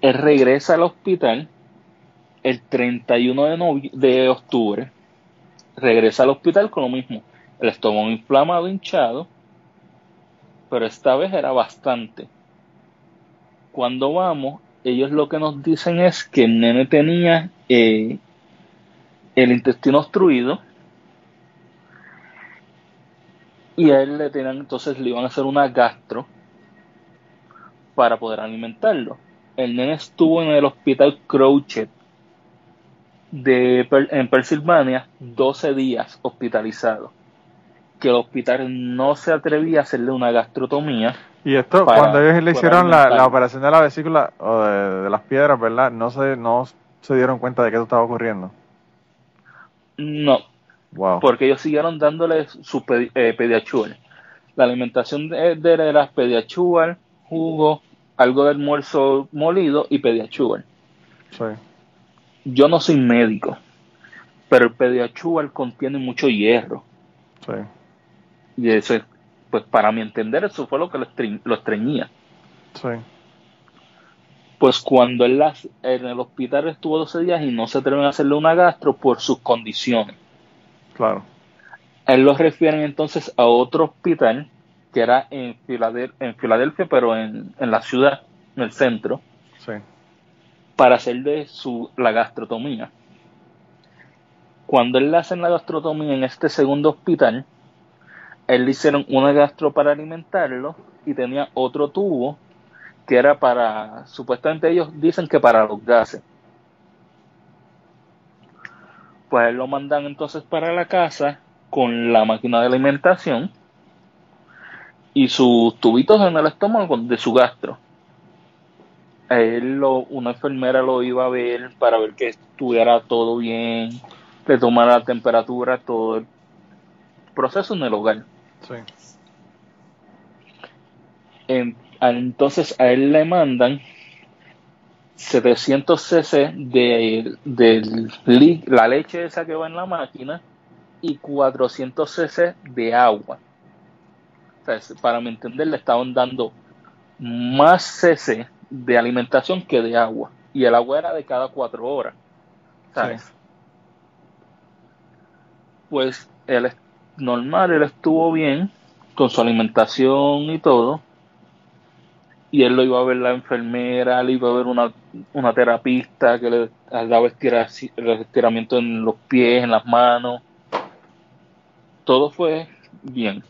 Él regresa al hospital el 31 de, de octubre. Regresa al hospital con lo mismo. El estómago inflamado, hinchado, pero esta vez era bastante. Cuando vamos, ellos lo que nos dicen es que el nene tenía eh, el intestino obstruido y a él le tenían, entonces le iban a hacer una gastro para poder alimentarlo. El nene estuvo en el hospital Crochet de, en Pensilvania 12 días hospitalizado que el hospital no se atrevía a hacerle una gastrotomía. Y esto, cuando ellos le hicieron la, operación de la vesícula o de, las piedras, ¿verdad? No se, no se dieron cuenta de que esto estaba ocurriendo. No. Wow. Porque ellos siguieron dándole su eh, La alimentación de, de él era pediachual, jugo, algo de almuerzo molido y pediachual. Sí. Yo no soy médico, pero el pediachual contiene mucho hierro. Sí. Y eso, pues para mi entender, eso fue lo que lo, estreñía. Sí. Pues cuando él en el hospital estuvo 12 días y no se atreven a hacerle una gastro por sus condiciones. Claro. Él lo refieren entonces a otro hospital que era en Filadelfia, en Filadelfia pero en, en, la ciudad, en el centro, sí. para hacerle su, la gastrotomía. Cuando él le hacen la gastrotomía en este segundo hospital, él le hicieron una gastro para alimentarlo y tenía otro tubo que era para, supuestamente ellos dicen que para los gases. Pues lo mandan entonces para la casa con la máquina de alimentación y sus tubitos en el estómago de su gastro. él lo, una enfermera lo iba a ver para ver que estuviera todo bien, que tomara la temperatura, todo el proceso en el hogar. Entonces a él le mandan 700 cc de, la leche esa que va en la máquina y 400 cc de agua. para mi entender, le estaban dando más cc de alimentación que de agua. Y el agua era de cada cuatro horas. Pues él normal, él estuvo bien con su alimentación y todo. Y él lo iba a ver la enfermera, le iba a ver una, una terapista que le daba estiramiento en los pies, en las manos. Todo fue bien.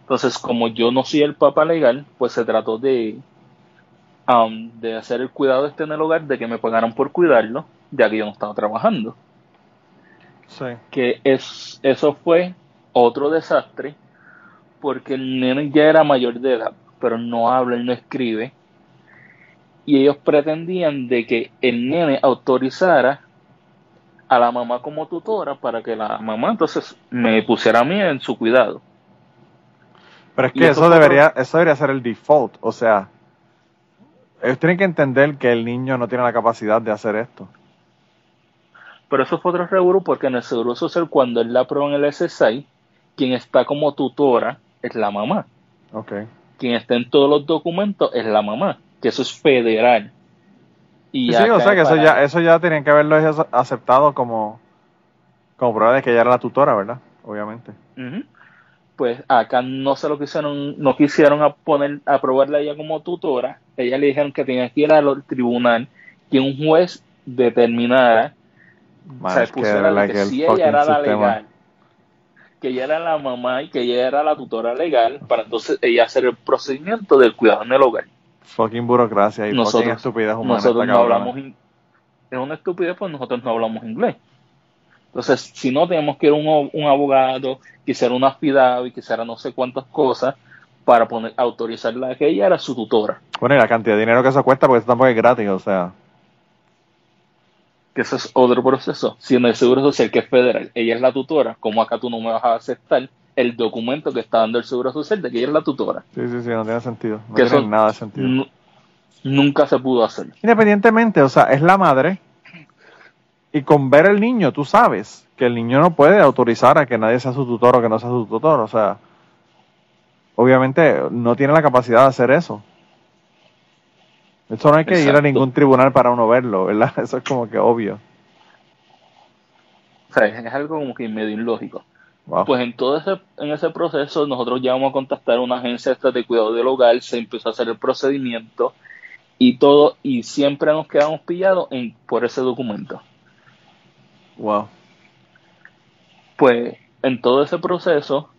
Entonces, como yo no soy el papá legal, pues se trató de, um, de hacer el cuidado este en el hogar, de que me pagaran por cuidarlo, ya que yo no estaba trabajando. Sí. Que es, eso fue otro desastre porque el nene ya era mayor de edad, pero no habla y no escribe. Y ellos pretendían de que el nene autorizara a la mamá como tutora para que la mamá entonces me pusiera a mí en su cuidado. Pero es que eso, debería, eso debería ser el default, o sea, ellos tienen que entender que el niño no tiene la capacidad de hacer esto. Pero eso fue otro revuelo porque en el Seguro Social cuando él la aprobó en el SSI, quien está como tutora es la mamá. Ok. Quien está en todos los documentos es la mamá, que eso es federal. Y sí, o sea que eso ya, eso ya tenían que haberlo aceptado como, como prueba de que ella era la tutora, ¿verdad? Obviamente. Pues acá no se lo quisieron, no quisieron a poner, aprobarla ella como tutora. Ella le dijeron que tenía que ir al tribunal, que un juez determinara, o sea, pusiera que, si ella era la legal, que ella era la mamá y que ella era la tutora legal, para entonces ella hacer el procedimiento del cuidado en el hogar. Fucking burocracia y nosotros, fucking estupidez humana. Nosotros no hablamos, es una estupidez, pues nosotros no hablamos inglés. Entonces, si no, tenemos que ir a un, un abogado, quisiera una y quisiera no sé cuántas cosas para poner, autorizarla a que ella era su tutora. Bueno, y la cantidad de dinero que eso cuesta, porque eso tampoco es gratis, o sea. Que eso es otro proceso. Si en el Seguro Social, que es federal, ella es la tutora, como acá tú no me vas a aceptar el documento que está dando el Seguro Social de que ella es la tutora? Sí, sí, sí, no tiene sentido. No tiene nada de sentido. Nunca se pudo hacer. Independientemente, o sea, es la madre. Y con ver el niño, tú sabes que el niño no puede autorizar a que nadie sea su tutor o que no sea su tutor. O sea, obviamente no tiene la capacidad de hacer eso. Eso no hay que ir a ningún tribunal para uno verlo, ¿verdad? <laughs> Eso es como que obvio. O sea, es algo como que medio ilógico. Pues en todo ese, en ese proceso nosotros ya vamos a contactar a una agencia de cuidado del hogar, se empezó a hacer el procedimiento y todo, y siempre nos quedamos pillados en, por ese documento. Wow. Pues en todo ese proceso,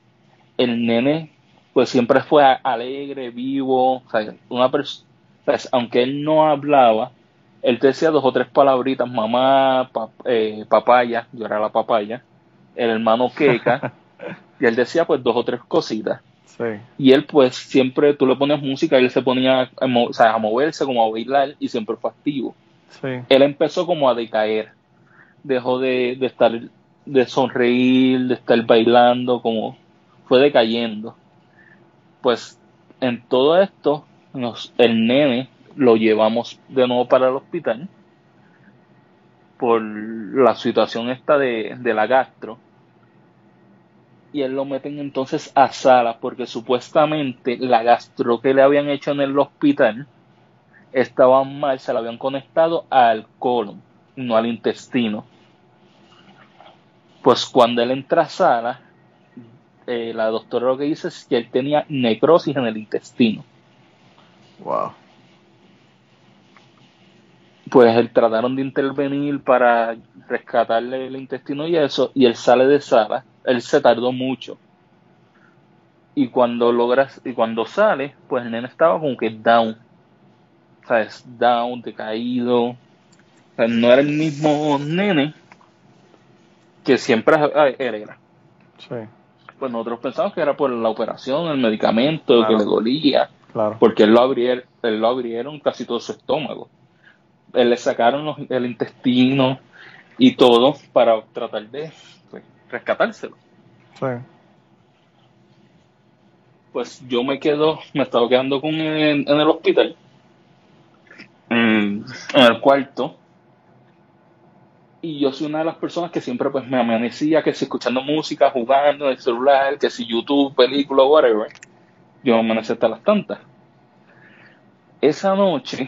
el nene pues siempre fue alegre, vivo, o sea, una persona, aunque él no hablaba, él te decía dos o tres palabritas, mamá, eh, papaya, yo era la papaya, el hermano Keka, <laughs> y él decía pues dos o tres cositas. Y él pues siempre, tú le pones música y él se ponía a, a moverse, como a bailar, y siempre fue activo. Él empezó como a decaer, dejó de, de estar, de sonreír, de estar bailando, como fue decayendo. Pues en todo esto, el nene lo llevamos de nuevo para el hospital por la situación esta de, de la gastro y él lo meten entonces a sala porque supuestamente la gastro que le habían hecho en el hospital estaba mal, se la habían conectado al colon, no al intestino. Pues cuando él entra a sala, eh, la doctora lo que dice es que él tenía necrosis en el intestino. Wow. Pues él trataron de intervenir para rescatarle el intestino y eso, y él sale de sala él se tardó mucho. Y cuando logras, y cuando sale, pues el nene estaba como que down. ¿Sabes? Down, decaído. O sea, no era el mismo nene que siempre era. Sí. Pues nosotros pensamos que era por la operación, el medicamento, que le dolía. Claro. Porque él lo, abrieron, él lo abrieron casi todo su estómago. Él le sacaron el intestino y todo para tratar de rescatárselo. Sí. Pues yo me quedo, me estaba quedando con en, el hospital, en, el cuarto, y yo soy una de las personas que siempre pues me amanecía, que si escuchando música, jugando en el celular, que si YouTube, película, whatever, yo me amanecía hasta las tantas. Esa noche,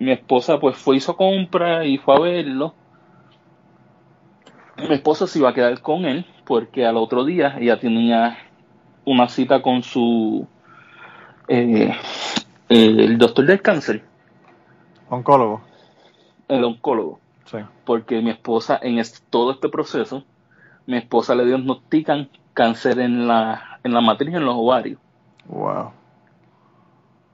mi esposa pues fue, hizo compra y fue a verlo, mi esposa se iba a quedar con él porque al otro día ella tenía una cita con su eh, el doctor del cáncer. Oncólogo. El oncólogo. Sí. porque mi esposa en todo este proceso mi esposa le diagnostican cáncer en la en la matriz en los ovarios wow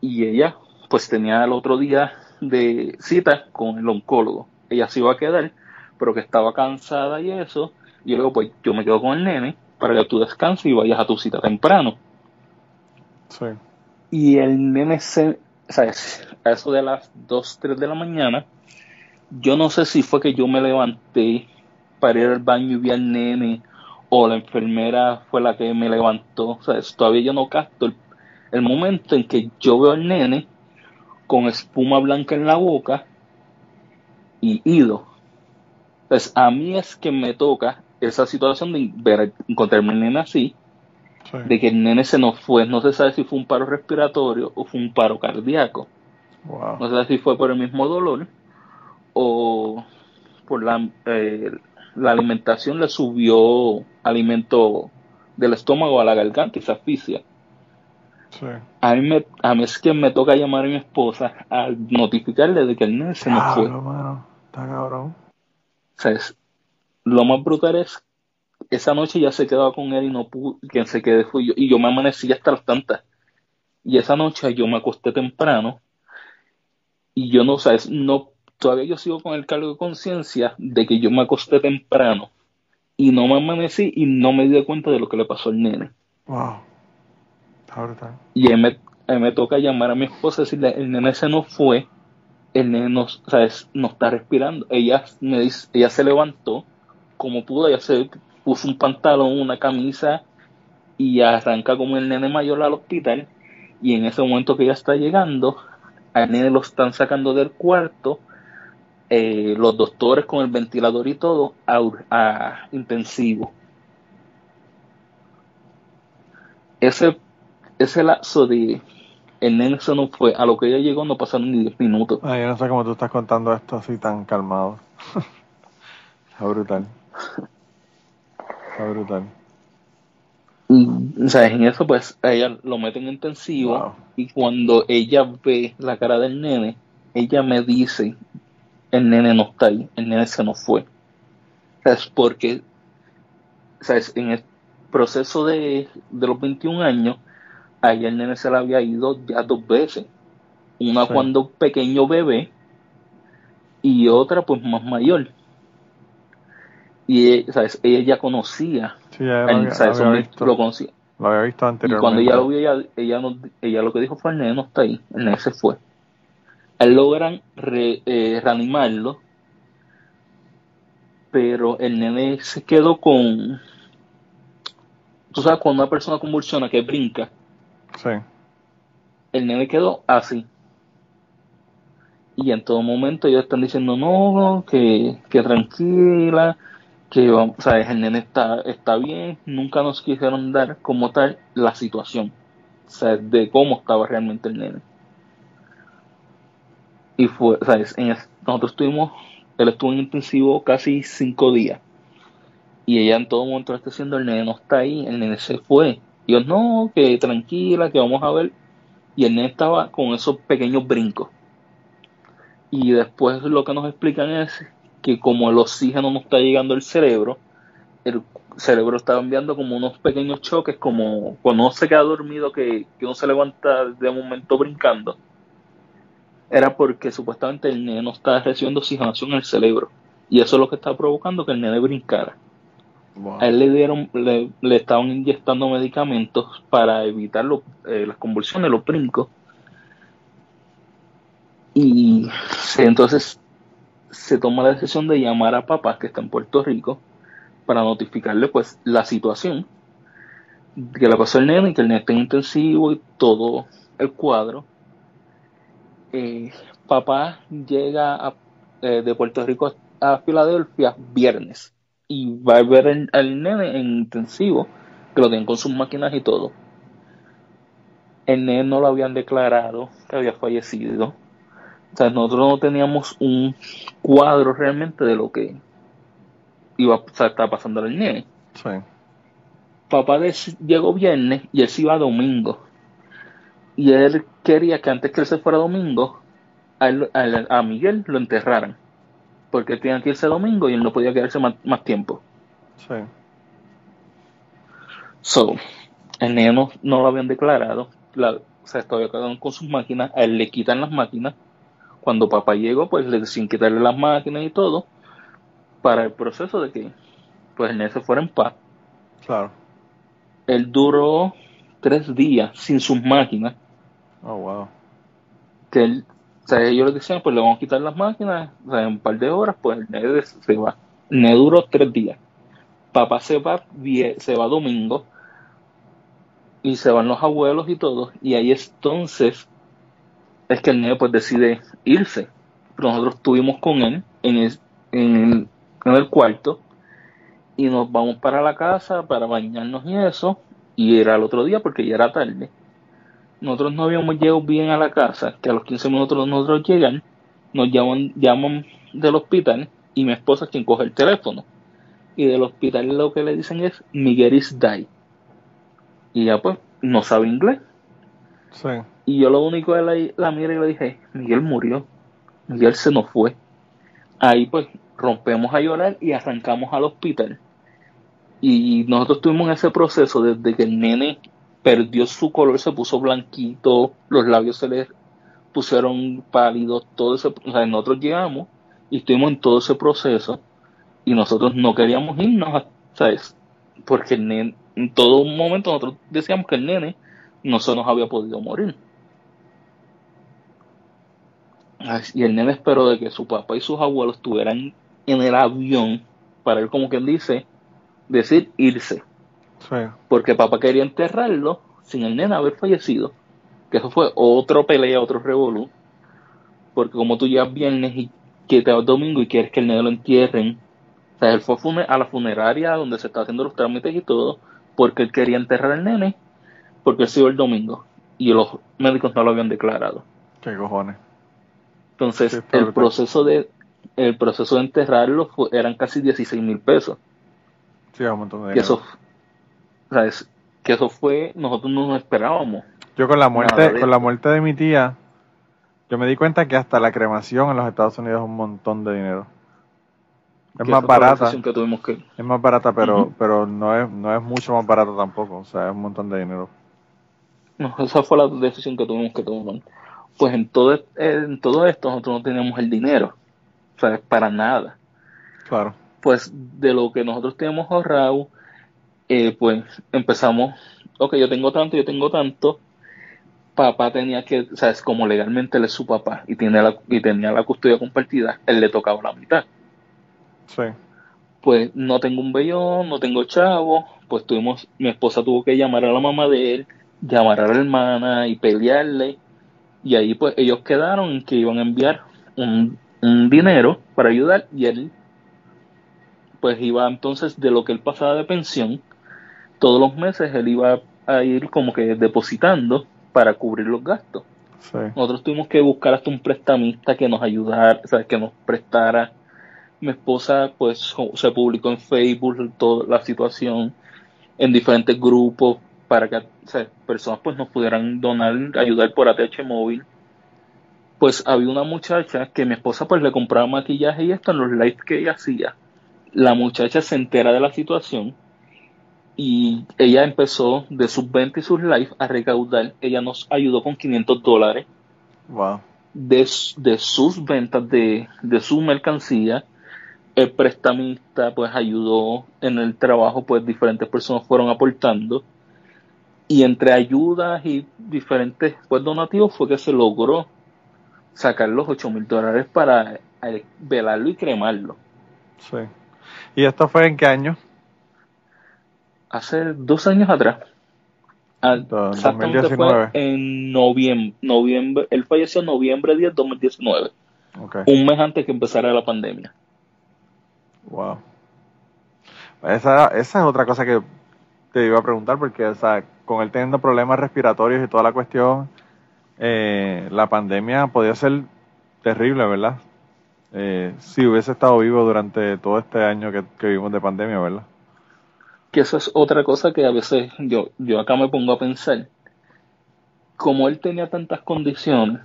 y ella pues tenía el otro día de cita con el oncólogo ella se iba a quedar pero que estaba cansada y eso. Y luego, pues yo me quedo con el nene para que tú descanses y vayas a tu cita temprano. Sí. Y el nene se, ¿sabes? A eso de las 2, 3 de la mañana, yo no sé si fue que yo me levanté para ir al baño y vi al nene, o la enfermera fue la que me levantó. ¿sabes? Todavía yo no capto el, el momento en que yo veo al nene con espuma blanca en la boca y ido. Pues a mí es que me toca esa situación de ver, encontrarme nena así Sí. de que el nene se nos fue. No se sabe si fue un paro respiratorio o fue un paro cardíaco. Wow. No sé si fue por el mismo dolor o por la, eh, la alimentación le subió alimento del estómago a la garganta y se asfixia. Sí. A mí, me, a mí es que me toca llamar a mi esposa a notificarle de que el nene se nos fue. Mano. Está cabrón. O sea, es- lo más brutal es esa noche ya se quedaba con él y no pudo, quien se quedó fui yo, y yo me amanecí hasta las tantas. Y esa noche yo me acosté temprano y yo no, sabes, no, todavía yo sigo con el cargo de conciencia de que yo me acosté temprano y no me amanecí y no me di cuenta de lo que le pasó al nene. Wow. Brutal. Y ahí me, me toca llamar a mi esposa y decirle, el nene se nos fue, el nene no, sabes, no está respirando. Ella me dice, ella se levantó como pudo, ella se puso un pantalón, una camisa y arranca como el nene mayor al hospital. Y en ese momento que ella está llegando, al nene lo están sacando del cuarto, eh, los doctores con el ventilador y todo, a, intensivo. Ese, ese lapso de el nene se nos fue, a lo que ella llegó no pasaron ni 10 minutos. Ay, yo no sé cómo tú estás contando esto así tan calmado. <laughs> Está brutal. Está brutal. Y, o sea, en eso pues a ella lo meten en intensivo Wow. y cuando ella ve la cara del nene, ella me dice, el nene no está ahí, el nene se nos fue. Es porque, ¿sabes? En el proceso de, de los 21 años, a ella el nene se le había ido ya dos veces. Una Sí. cuando pequeño bebé y otra pues más mayor. Y ¿sabes? ella ya conocía, Sí, ya lo había, ¿sabes? lo había visto, lo conocía. lo había visto Y anteriormente. cuando ella lo vio, ella, ella, no- ella lo que dijo fue, el nene no está ahí, el nene se fue. Logran re- eh, reanimarlo, pero el nene se quedó con... Tú sabes, cuando una persona convulsiona, que brinca, Sí. el nene quedó así. Y en todo momento ellos están diciendo, no, que, que tranquila, que vamos, ¿sabes? el nene está, está bien, nunca nos quisieron dar como tal la situación, o sea, de cómo estaba realmente el nene. Y fue, ¿sabes? En es- nosotros estuvimos, él estuvo en intensivo casi cinco días. Y ella en todo momento está diciendo, el nene no está ahí, el nene se fue. Y yo, no, que tranquila, que vamos a ver. Y el nene estaba con esos pequeños brincos. Y después lo que nos explican es que como el oxígeno no está llegando al cerebro, el cerebro está enviando como unos pequeños choques, como cuando uno se queda dormido, que, que uno se levanta de momento brincando. Era porque supuestamente el nene no está recibiendo oxigenación en el cerebro. Y eso es lo que está provocando que el nene brincara. Wow. A él le dieron, le, le estaban inyectando medicamentos para evitar lo- eh, las convulsiones, los brincos. Y entonces se toma la decisión de llamar a papá que está en Puerto Rico para notificarle pues la situación que le pasó al nene y que el nene está en intensivo y todo el cuadro. Eh, papá llega a- eh, de Puerto Rico a Filadelfia viernes y va a ver el- al nene en intensivo, que lo tienen con sus máquinas y todo. El nene no lo habían declarado que había fallecido. O sea, nosotros no teníamos un cuadro realmente de lo que iba o sea, estaba pasando al nene. Sí. Papá llegó viernes y él se iba domingo. Y él quería que antes que él se fuera domingo, a, él- a él- a Miguel lo enterraran. Porque él tenía que irse domingo y él no podía quedarse más, más tiempo. Sí. So, el nene no, lo habían declarado. La, o sea, todavía quedaron con sus máquinas. A él le quitan las máquinas. Cuando papá llegó, pues le decían quitarle las máquinas y todo. Para el proceso de que pues el nene se fuera en paz. Claro. Él duró tres días sin sus máquinas. Oh, wow. Que él, o ellos le decían, pues le vamos a quitar las máquinas. O sea, en un par de horas, pues el nene se va. Nene duró tres días. Papá se va, se va domingo. Y se van los abuelos y todo. Y ahí entonces es que el nene pues decide irse. Nosotros estuvimos con él en el, en el cuarto. Y nos vamos para la casa para bañarnos y eso. y era el otro día porque ya era tarde. Nosotros no habíamos llegado bien a la casa, que a los 15 minutos nosotros llegan, nos llaman, llaman del hospital y mi esposa es quien coge el teléfono. Y del hospital lo que le dicen es Miguel is die. Y ya pues no sabe inglés. Sí. Y yo lo único que la, la miré y le dije, Miguel murió. Miguel se nos fue. Ahí pues rompemos a llorar y arrancamos al hospital. Y nosotros tuvimos ese proceso desde que el nene perdió su color, se puso blanquito, los labios se le pusieron pálidos, todo ese, o sea, nosotros llegamos y estuvimos en todo ese proceso y nosotros no queríamos irnos, ¿sabes? Porque el nene, en todo momento nosotros decíamos que el nene no se nos había podido morir. Y el nene esperó de que su papá y sus abuelos estuvieran en el avión para él, como quien dice, decir irse. Sí. Porque papá quería enterrarlo sin el nene haber fallecido. Que eso fue otro pelea, otro revolú. Porque como tú llegas viernes y que te vas domingo y quieres que el nene lo entierren. O sea, él fue a la funeraria donde se está haciendo los trámites y todo. Porque él quería enterrar al nene. Porque él se iba el domingo. Y los médicos no lo habían declarado. ¿Qué cojones? Entonces, el proceso de el proceso de enterrarlo fue- eran casi 16 mil pesos. Sí, un montón de dinero. eso, ¿sabes? Que eso fue, nosotros no nos esperábamos. Yo con la muerte, con la muerte de mi tía, yo me di cuenta que hasta la cremación en los Estados Unidos es un montón de dinero. Es más barata, que tuvimos que es más barata, pero, pero no es, no es mucho más barata tampoco. O sea, es un montón de dinero. No, esa fue la decisión que tuvimos que tomar. Pues en todo, en todo esto nosotros no teníamos el dinero, o sea, para nada. Claro. Pues de lo que nosotros teníamos ahorrado, eh, pues empezamos, ok, yo tengo tanto, yo tengo tanto. Papá tenía que, o sea, es como legalmente él es su papá y, tiene la, y tenía la custodia compartida, él le tocaba la mitad. Sí. pues no tengo un vellón, no tengo chavo, pues tuvimos, mi esposa tuvo que llamar a la mamá de él, llamar a la hermana y pelearle, y ahí pues ellos quedaron en que iban a enviar un, un dinero para ayudar, y él pues iba entonces de lo que él pasaba de pensión, todos los meses él iba a ir como que depositando para cubrir los gastos. Sí. Nosotros tuvimos que buscar hasta un prestamista que nos ayudara, o sea, que nos prestara. Mi esposa, pues, se publicó en Facebook toda la situación, en diferentes grupos, para que o sea, personas pues nos pudieran donar, ayudar por ATH móvil. Pues había una muchacha que mi esposa pues le compraba maquillaje y esto en los lives que ella hacía. La muchacha se entera de la situación y ella empezó de sus ventas y sus lives a recaudar. Ella nos ayudó con 500 dólares Wow. de, de sus ventas de, de su mercancía. El prestamista pues ayudó en el trabajo, pues diferentes personas fueron aportando. Y entre ayudas y diferentes pues, donativos fue que se logró sacar los 8 mil dólares para eh, velarlo y cremarlo. Sí. ¿Y esto fue en qué año? Hace dos años atrás. Ah, Do- Exactamente 2019. fue en noviembre, noviembre, él falleció en noviembre 10 2019, Ok. un mes antes que empezara la pandemia. Wow. Esa, esa es otra cosa que te iba a preguntar, porque, o sea, con él teniendo problemas respiratorios y toda la cuestión, eh, la pandemia podía ser terrible, ¿verdad? Eh, si hubiese estado vivo durante todo este año que, que vivimos de pandemia, ¿verdad? Que eso es otra cosa que a veces yo, yo acá me pongo a pensar. Como él tenía tantas condiciones,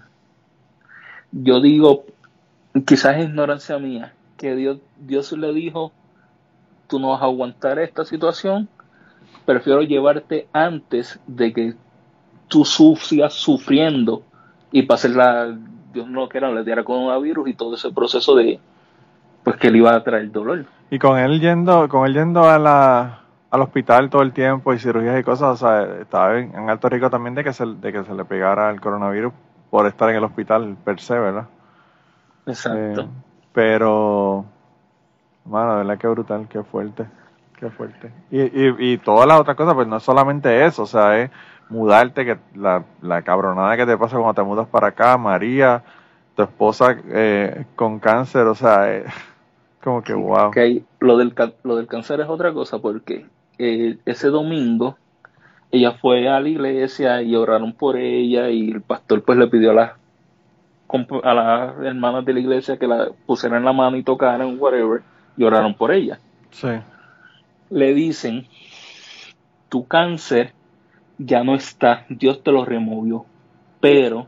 yo digo, quizás es ignorancia mía, que Dios, Dios le dijo, tú no vas a aguantar esta situación, prefiero llevarte antes de que tú sigas sufriendo y pases la, Dios no quiera, le diera coronavirus y todo ese proceso de, pues que le iba a traer dolor. Y con él yendo, con él yendo a la, al hospital todo el tiempo y cirugías y cosas, o sea, estaba en, en alto riesgo también de que, se, de que se le pegara el coronavirus por estar en el hospital per se, ¿verdad? Exacto. Eh, pero, mano, de verdad que brutal, qué fuerte, qué fuerte. Y, y, y todas las otras cosas, pues no es solamente eso, o sea, es mudarte, que la, la cabronada que te pasa cuando te mudas para acá, María, tu esposa eh, con cáncer, o sea, es <laughs> como que wow. Ahí lo del, lo del cáncer es otra cosa porque eh, ese domingo ella fue a la iglesia y oraron por ella y el pastor pues le pidió a las a las hermanas de la iglesia que la pusieran la mano y tocaran whatever y oraron por ella. Sí. Le dicen, tu cáncer ya no está, Dios te lo removió, pero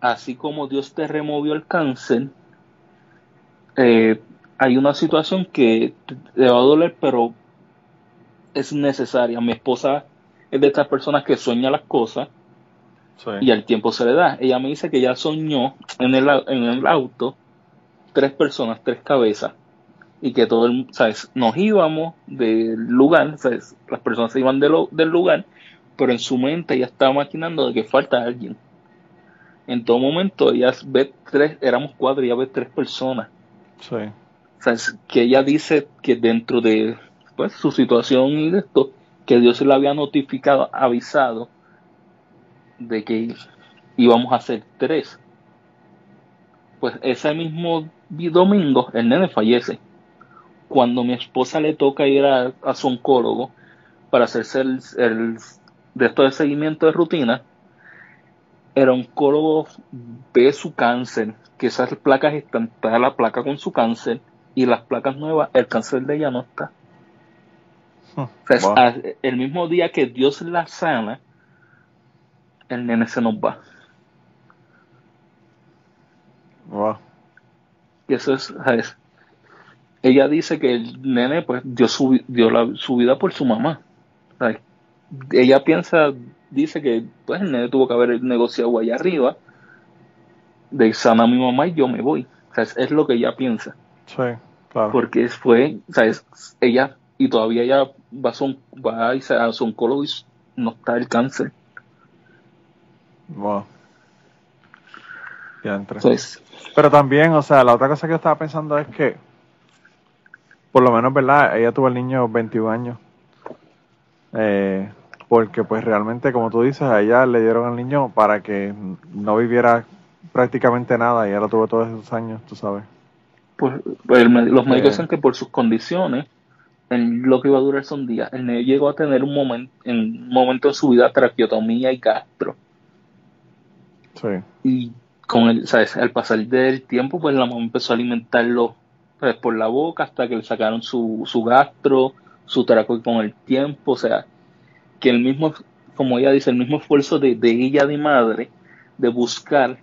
así como Dios te removió el cáncer, eh, hay una situación que te va a doler, pero es necesaria. Mi esposa es de estas personas que sueña las cosas y al tiempo se le da. Ella me dice que ya soñó en el, en el auto tres personas, tres cabezas y que todo el, ¿sabes? Nos íbamos del lugar, ¿sabes? Las personas se iban del lugar, pero en su mente ella estaba maquinando de que falta alguien. En todo momento ella ve tres, éramos cuatro y ella ve tres personas. Sí. ¿Sabes? Que ella dice que dentro de pues, su situación y de esto, que Dios se le había notificado, avisado de que íbamos a ser tres. Pues ese mismo domingo el nene fallece. Cuando mi esposa le toca ir a, su oncólogo para hacerse el, el de esto de seguimiento de rutina, el oncólogo ve su cáncer, que esas placas están, está la placa con su cáncer y las placas nuevas, el cáncer de ella no está. El mismo día que Dios la sana, el nene se nos va. Y eso es, ella dice que el nene pues dio su, dio la, su vida por su mamá. Ella piensa, dice que pues el nene tuvo que haber negociado allá arriba de sana a mi mamá y yo me voy. es lo que ella piensa. Sí, claro. Porque fue, ¿sabes? Ella, y todavía ella va a, son, va a, a su oncólogo y no está el cáncer. Wow. Ya entré. Pero también, o sea, la otra cosa que yo estaba pensando es que, por lo menos, ¿verdad? Ella tuvo el niño 21 años. Eh, porque pues realmente, como tú dices, a ella le dieron al niño para que no viviera prácticamente nada y ella lo tuvo todos esos años, tú sabes. Pues, pues los médicos dicen que por sus condiciones, en lo que iba a durar son días, el niño llegó a tener un momento, en un momento de su vida traqueotomía y gastro. Sí. Y con el, ¿sabes? al pasar del tiempo, pues la mamá empezó a alimentarlo pues, por la boca hasta que le sacaron su, su gastro, su traco con el tiempo, o sea, que el mismo, como ella dice, el mismo esfuerzo de, de ella de madre de buscar,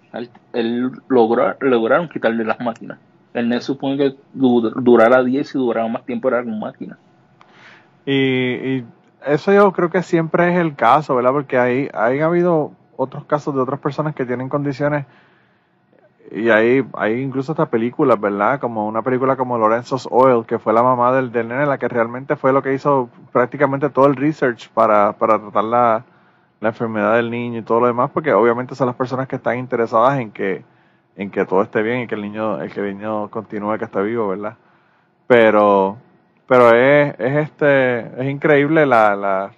el, lograr, lograron quitarle las máquinas. El NES supone que durara 10 y duraba más tiempo era con máquina. Y, y, eso yo creo que siempre es el caso, ¿verdad? Porque hay, hay habido otros casos de otras personas que tienen condiciones y hay, hay incluso hasta películas, ¿verdad? Como una película como Lorenzo's Oil, que fue la mamá del, del nene, la que realmente fue lo que hizo prácticamente todo el research para, para tratar la, la enfermedad del niño y todo lo demás, porque obviamente son las personas que están interesadas en que, en que todo esté bien y que el niño, el que el niño continúe que está vivo, ¿verdad? Pero, pero es, es este, es increíble la, la,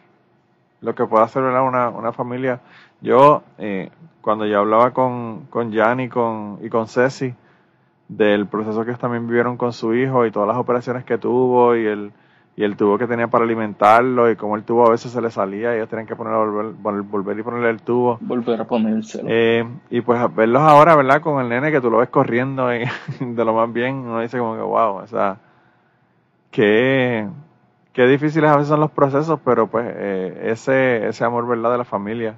lo que puede hacer ¿verdad? Una, una familia. Yo, eh, cuando yo hablaba con, con Jan y con, y con Ceci, del proceso que también vivieron con su hijo y todas las operaciones que tuvo y el, y el tubo que tenía para alimentarlo y como el tubo a veces se le salía y ellos tenían que poner, volver, volver y ponerle el tubo. Volver a ponérselo. Eh, y pues verlos ahora, ¿verdad? Con el nene que tú lo ves corriendo y <laughs> de lo más bien, uno dice como que wow, o sea, qué, qué difíciles a veces son los procesos, pero pues eh, ese, ese amor, ¿verdad? De la familia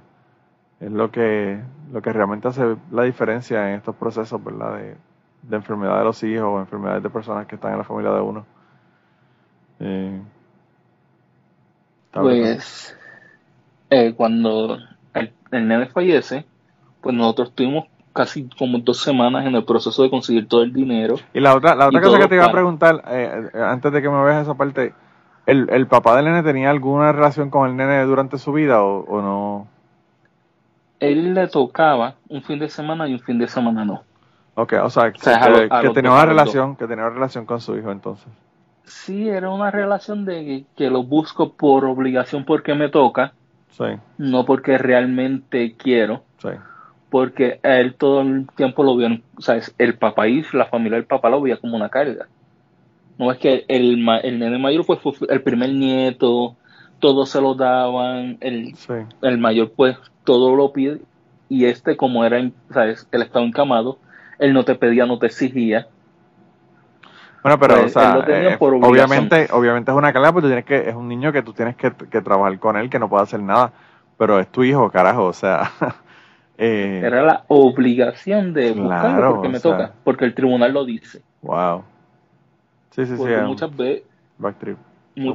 es lo que, lo que realmente hace la diferencia en estos procesos, ¿verdad? De, de enfermedad de los hijos o enfermedades de personas que están en la familia de uno. Eh, pues eh, cuando el, nene fallece, pues nosotros estuvimos casi como dos semanas en el proceso de conseguir todo el dinero. Y la otra, la otra cosa que te iba a preguntar, eh, antes de que me veas esa parte, ¿el, ¿el papá del nene tenía alguna relación con el nene durante su vida o, no? Él le tocaba un fin de semana y un fin de semana no. Ok, o sea, que, tenía una relación, que tenía una relación con su hijo entonces sí era una relación de que lo busco por obligación porque me toca, no porque realmente quiero, porque él todo el tiempo lo vio, o sea, el papá y la familia del papá lo veía como una carga. No es que el, el nene mayor pues, fue el primer nieto, todo se lo daban, el, Sí. el mayor pues todo lo pide y este como era, ¿sabes? Él estaba encamado, él no te pedía, no te exigía. Bueno, pero, Pues, o sea, eh, por obviamente, obviamente es una carga, porque tienes que, es un niño que tú tienes que, que trabajar con él, que no puede hacer nada, pero es tu hijo, carajo, o sea, <laughs> eh, Era la obligación de buscarlo Claro, porque me sea. toca, porque el tribunal lo dice. wow. Sí, sí, sí, Porque un muchas veces. Un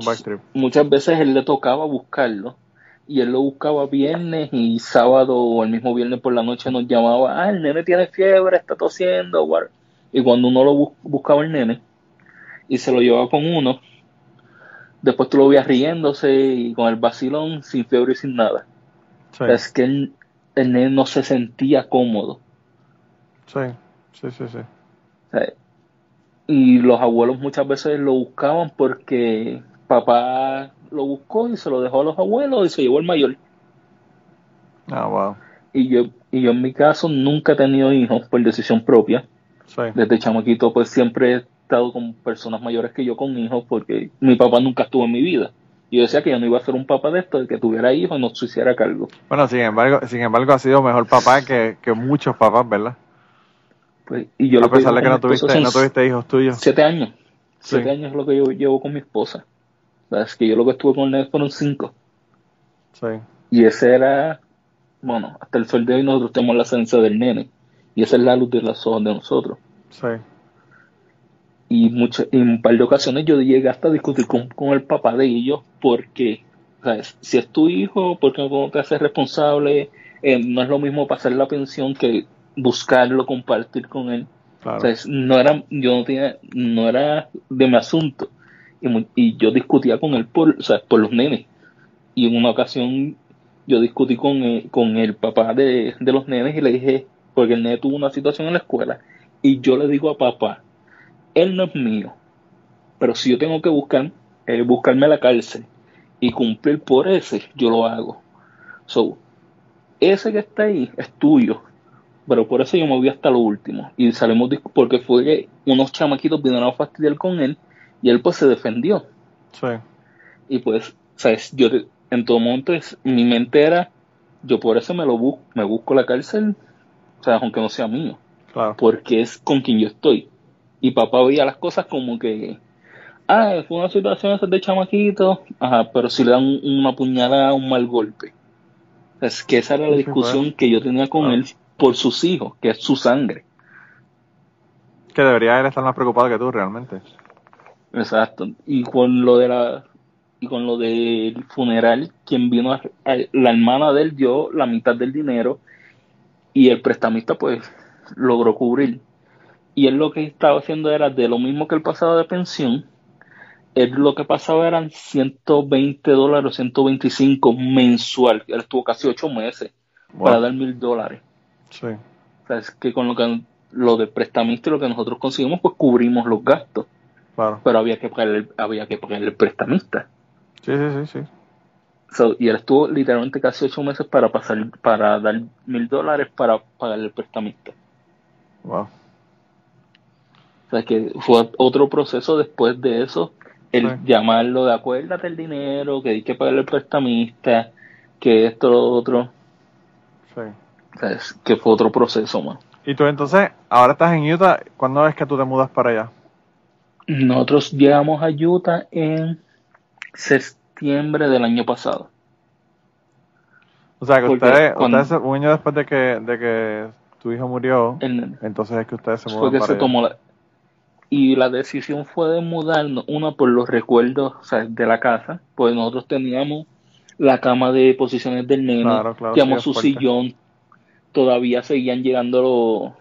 muchas, veces él le tocaba buscarlo y él lo buscaba viernes y sábado o el mismo viernes por la noche nos llamaba, ah, el nene tiene fiebre, está tosiendo, guar-". y cuando uno lo bus- buscaba el nene y se lo llevaba con uno, después tú lo veías riéndose y con el vacilón, sin fiebre y sin nada. Sí, Es que el, el nene no se sentía cómodo. sí, sí, sí, sí. O sea, y los abuelos muchas veces lo buscaban porque papá lo buscó y se lo dejó a los abuelos y se llevó el mayor. Ah, wow. Y yo, y yo en mi caso nunca he tenido hijos por decisión propia. Sí, Desde chamaquito pues siempre estado con personas mayores que yo con hijos porque mi papá nunca estuvo en mi vida. Yo decía que yo no iba a ser un papá de esto, de que tuviera hijos y no se hiciera cargo. Bueno, sin embargo, sin embargo ha sido mejor papá que, que muchos papás, ¿verdad? Pues, y yo A pesar de que no tuviste, no tuviste hijos tuyos. Siete años. Sí. Siete años es lo que yo llevo con mi esposa. O sea, Es que yo lo que estuve con él fueron cinco. Sí, Y ese era, bueno, hasta el sol de hoy nosotros tenemos la esencia del nene. Y esa es la luz de los ojos de nosotros. sí, Y, mucho, en un par de ocasiones yo llegué hasta a discutir con, con el papá de ellos porque, ¿sabes? Si es tu hijo, ¿por qué no te haces responsable? Eh, no es lo mismo pasar la pensión que buscarlo, compartir con él. claro. No era, yo no tenía, no era de mi asunto. Y, y yo discutía con él por, sea, por los nenes. Y en una ocasión yo discutí con el, con el papá de, de los nenes y le dije, porque el nene tuvo una situación en la escuela, y yo le digo a papá, él no es mío, pero si yo tengo que buscar, eh, buscarme a la cárcel y cumplir por ese, yo lo hago. So, ese que está ahí es tuyo, pero por eso yo me voy hasta lo último. Y salimos porque fue que unos chamaquitos vinieron a fastidiar con él y él pues se defendió. Sí, Y pues, sabes, yo en todo momento es, mi mente era, yo por eso me lo busco, me busco la cárcel, o sea, aunque no sea mío, claro. porque es con quien yo estoy. Y papá veía las cosas como que, ah, fue una situación esa de chamaquito, ajá, pero si le dan un- una puñalada, un mal golpe. Es que esa era la discusión que yo tenía con él por sus hijos, que es su sangre. Que debería él estar más preocupado que tú, realmente. Exacto. Y con lo de la y con lo del funeral, quien vino a, a- la hermana de él dio la mitad del dinero y el prestamista pues logró cubrir. Y él lo que estaba haciendo era de lo mismo que el pasado de pensión, él lo que pasaba eran 120 dólares o 125 mensual. Él estuvo casi ocho meses Wow. para dar mil dólares. Sí, O sea, es que con lo que lo del prestamista y lo que nosotros conseguimos, pues cubrimos los gastos. claro. Pero había que pagar el, había que pagar el prestamista. Sí, sí, sí, sí. So, y él estuvo literalmente casi ocho meses para pasar, para dar mil dólares para pagar el prestamista. Wow. O sea que fue otro proceso después de eso, el llamarlo de acuérdate el dinero, que hay que pagar el prestamista, que esto, lo otro. Sí. O sea, es- que fue otro proceso, man. Y tú entonces, ahora estás en Utah, ¿cuándo es que tú te mudas para allá? Nosotros llegamos a Utah en septiembre del año pasado. O sea, que Porque ustedes, un año después de que, de que tu hijo murió, El- entonces es que ustedes se fue mudan que para se allá. tomó la y la decisión fue de mudarnos una por los recuerdos o sea, de la casa pues nosotros teníamos la cama de posiciones del nene Claro, claro, teníamos sí, su fuerte. sillón todavía seguían llegando los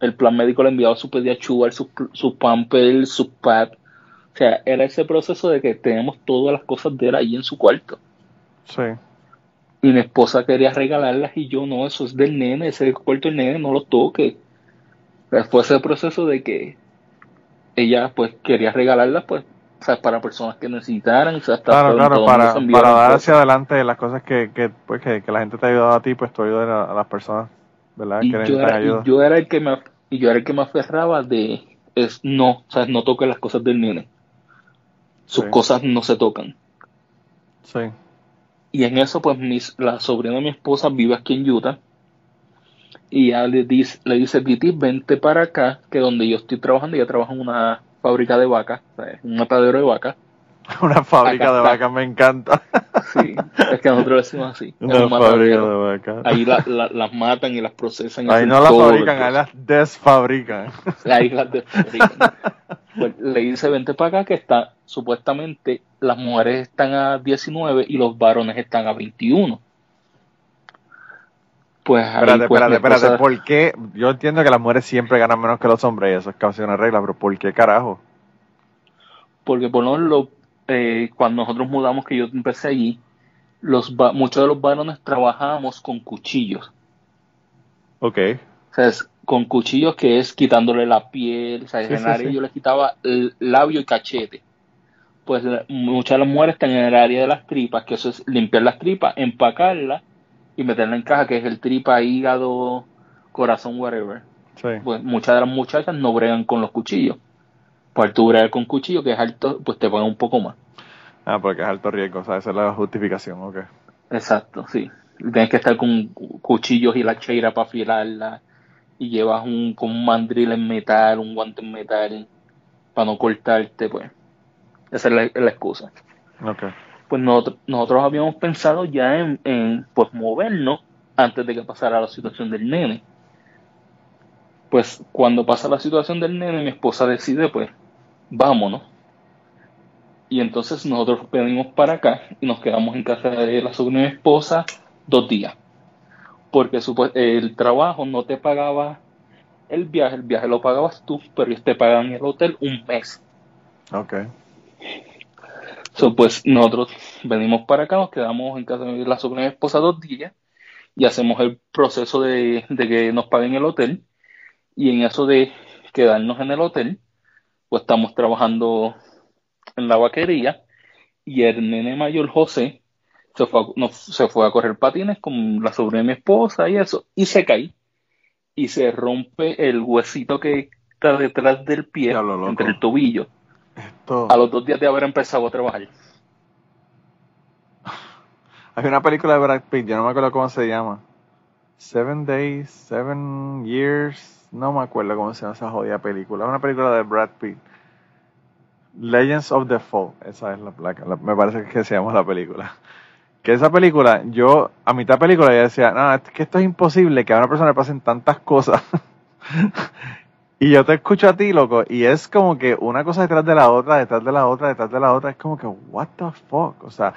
el plan médico le enviaba su pediachúa sus sus pampers sus pads o sea era ese proceso de que tenemos todas las cosas de él ahí en su cuarto Sí, y mi esposa quería regalarlas y yo no, eso es del nene, ese es el cuarto del nene, no lo toque. Después ese proceso de que ella pues quería regalarlas pues, o sea, para personas que necesitaran, o sea, hasta claro, todo- claro, todo para, para dar hacia adelante las cosas que, que, pues, que, que la gente te ha ayudado a ti, pues tú ayudas a, a las personas, ¿verdad? y que yo, era, y ayuda. yo era el que me y yo era el que me aferraba de es no, o sea, no toque las cosas del nene. Sus Sí. cosas no se tocan. Sí. Y en eso, pues, mis, la sobrina de mi esposa vive aquí en Utah. Y ella le dice, le dice, Viti, vente para acá, que donde yo estoy trabajando, ella trabaja en una fábrica de vacas, un matadero de vacas. <laughs> Una fábrica Acá de vacas, me encanta. <laughs> Sí, es que nosotros decimos así. Una un fábrica de vacas. Ahí la- la- las matan y las procesan. Ahí no las fabrican, ahí las desfabrican. <laughs> Ahí las desfabrican. Pues, le dice, vente para acá que está, supuestamente las mujeres están a 19 y los varones están a 21. Pues ahí, Espérate, pues, espérate, esposa- espérate. ¿Por qué? Yo entiendo que las mujeres siempre ganan menos que los hombres y eso es casi una regla, pero ¿por qué carajo? Porque por lo menos, eh, cuando nosotros mudamos, que yo empecé allí, los va- muchos de los varones trabajábamos con cuchillos. Ok. O sea, es con cuchillos que es quitándole la piel, o sea, Sí, en sí, el área sí. yo les quitaba el labio y cachete. Pues la- muchas de las mujeres están en el área de las tripas, que eso es limpiar las tripas, empacarlas y meterla en caja, que es el tripa, hígado, corazón, whatever. Sí. Pues muchas de las muchachas no bregan con los cuchillos. Pues tú bregar con cuchillo, que es alto, pues te pagan un poco más. Ah, porque es alto riesgo, o sea, esa es la justificación, ok. Exacto, sí. Tienes que estar con cu- cuchillos y la cheira para afilarla. Y llevas un, con un mandril en metal, un guante en metal, para no cortarte, pues. Esa es la, la excusa. Ok. Pues nosotros, nosotros habíamos pensado ya en, pues movernos antes de que pasara la situación del nene. Pues cuando pasa la situación del nene, mi esposa decide, pues, vámonos. Y entonces nosotros venimos para acá y nos quedamos en casa de la sobrina esposa dos días. Porque supo- el trabajo no te pagaba el viaje, el viaje lo pagabas tú, pero ellos te pagaban el hotel un mes. Ok. So, pues nosotros venimos para acá, nos quedamos en casa de la sobrina de mi esposa dos días y hacemos el proceso de, de que nos paguen el hotel. Y en eso de quedarnos en el hotel, pues estamos trabajando en la vaquería y el nene mayor José se fue a, no, se fue a correr patines con la sobrina de mi esposa y eso, y se cae. Y se rompe el huesito que está detrás del pie, entre el tobillo, Esto... a los dos días de haber empezado a trabajar. Hay una película de Brad Pitt, yo no me acuerdo cómo se llama. Seven Days, Seven Years, no me acuerdo cómo se llama esa jodida película. Es una película de Brad Pitt. Legends of the Fall, esa es la placa, la- me parece que se llama la película. Que esa película, yo, a mitad de película yo decía, no, es que esto es imposible, que a una persona le pasen tantas cosas. <laughs> y yo te escucho a ti, loco, y es como que una cosa detrás de la otra, detrás de la otra, detrás de la otra, es como que, what the fuck, o sea,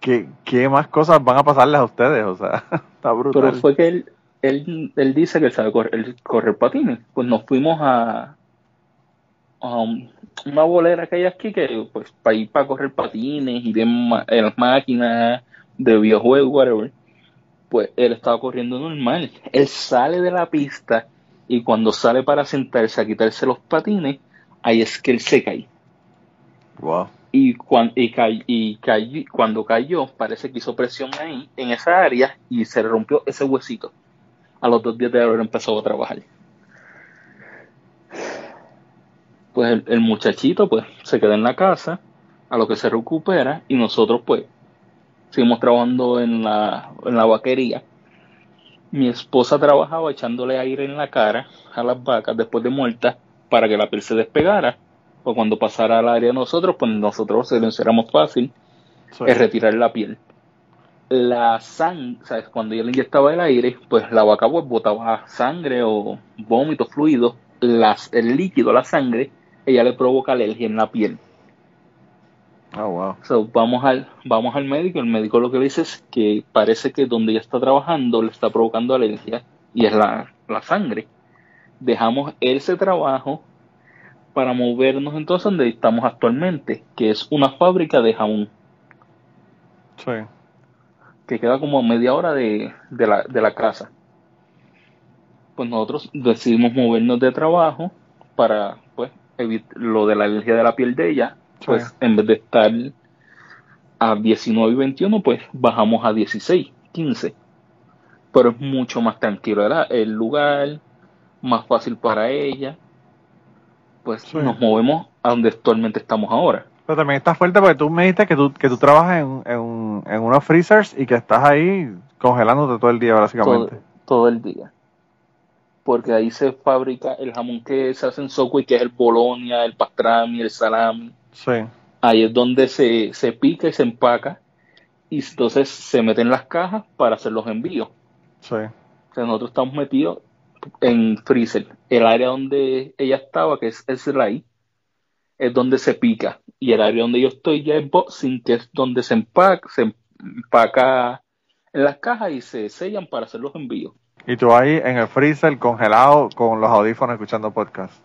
¿qué, qué más cosas van a pasarles a ustedes? O sea, <laughs> está brutal. Pero fue que él, él, él dice que él sabe correr, correr patines. Pues nos fuimos a, a un- una bolera que hay aquí, que pues para ir para correr patines y de en las máquinas de videojuegos, whatever. Pues él estaba corriendo normal. Él sale de la pista y cuando sale para sentarse a quitarse los patines, ahí es que él se cae. Wow. Y, cuan- y, cay- y cayó- cuando cayó, parece que hizo presión ahí, en esa área, y se le rompió ese huesito. A los dos días de haber empezado a trabajar. Pues el, el muchachito, pues, se queda en la casa, a lo que se recupera, y nosotros, pues, seguimos trabajando en la, en la vaquería. Mi esposa trabajaba echándole aire en la cara a las vacas después de muertas para que la piel se despegara o cuando pasara al área de nosotros, pues nosotros se lo hiciéramos fácil, Sí. es retirar la piel. La sangre, ¿sabes? Cuando yo le inyectaba el aire, pues la vaca pues, botaba sangre o vómito, fluido, las, el líquido, la sangre, ella le provoca alergia en la piel. Oh, wow. So, vamos al vamos al médico, el médico lo que dice es que parece que donde ella está trabajando le está provocando alergia y es la, la sangre. Dejamos ese trabajo para movernos entonces donde estamos actualmente, que es una fábrica de jabón, Sí. que queda como a media hora de, de la, de la casa. Pues nosotros decidimos movernos de trabajo para pues evitar lo de la alergia de la piel de ella, pues en vez de estar a 19 y 21, pues bajamos a 16, 15. Pero es mucho más tranquilo ¿verdad? el lugar, más fácil para ella. Pues Sí. nos movemos a donde actualmente estamos ahora. Pero también está fuerte porque tú me dijiste que tú, que tú trabajas en, en, en unos freezers y que estás ahí congelándote todo el día, básicamente. todo, todo el día. Porque ahí se fabrica el jamón que se hace en Subway, que es el bolonia, el pastrami, el salami. Sí. Ahí es donde se, se pica y se empaca. Y entonces se meten las cajas para hacer los envíos. Sí. O sea, nosotros estamos metidos en freezer. El área donde ella estaba, que es Slide, es donde se pica. Y el área donde yo estoy ya es boxing, que es donde se empaca, se empaca en las cajas y se sellan para hacer los envíos. Y tú ahí en el freezer congelado con los audífonos escuchando podcast.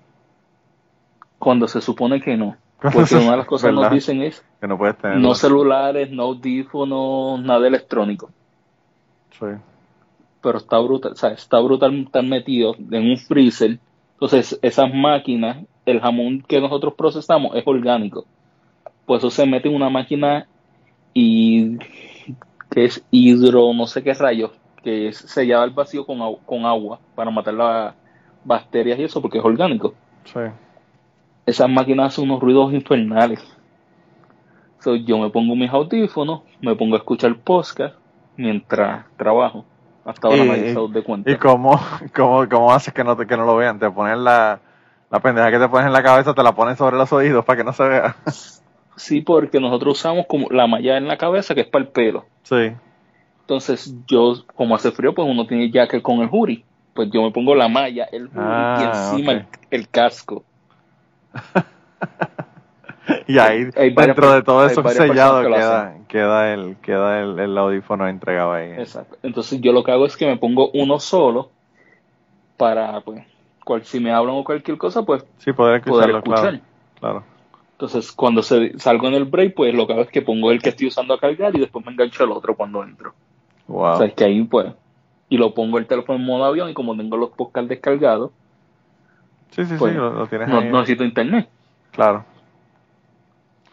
Cuando se supone que no. Porque una de las cosas que nos dicen es Que no puedes tener. no celulares, no audífonos, nada electrónico. Sí. pero está brutal, o sea, está brutal estar metido en un freezer. Entonces, esas máquinas, el jamón que nosotros procesamos es orgánico. Pues eso se mete en una máquina y que es hidro, no sé qué rayos, que es sellada al vacío con, con agua para matar las bacterias y eso, porque es orgánico. Sí. Esas máquinas hacen unos ruidos infernales. So, yo me pongo mis audífonos, me pongo a escuchar podcast mientras trabajo. Hasta ahora ha dado de cuenta. ¿Y cómo, <laughs> cómo, cómo haces que no, te, que no lo vean? Te pones la, la pendeja que te pones en la cabeza, te la pones sobre los oídos para que no se vea. Sí, porque nosotros usamos como la malla en la cabeza que es para el pelo. Sí. Entonces, yo, como hace frío, pues uno tiene jacket con el hoodie. Pues yo me pongo la malla, el hoodie Ah, y encima el casco. <laughs> Y ahí, Hay varias dentro de todo eso sellado, que queda, queda, el, queda el, el audífono entregado ahí. Exacto. Entonces, yo lo que hago es que me pongo uno solo para, pues, cual, si me hablan o cualquier cosa, pues Sí, poder escuchar. claro. Claro. Entonces, cuando se, salgo en el break, pues lo que hago es que pongo el que estoy usando a cargar y después me engancho el otro cuando entro. Wow. O sea, es que ahí, pues, y lo pongo el teléfono en modo avión y como tengo los podcasts descargados, sí, sí, pues, sí, lo, lo tienes no, ahí. no necesito internet. Claro.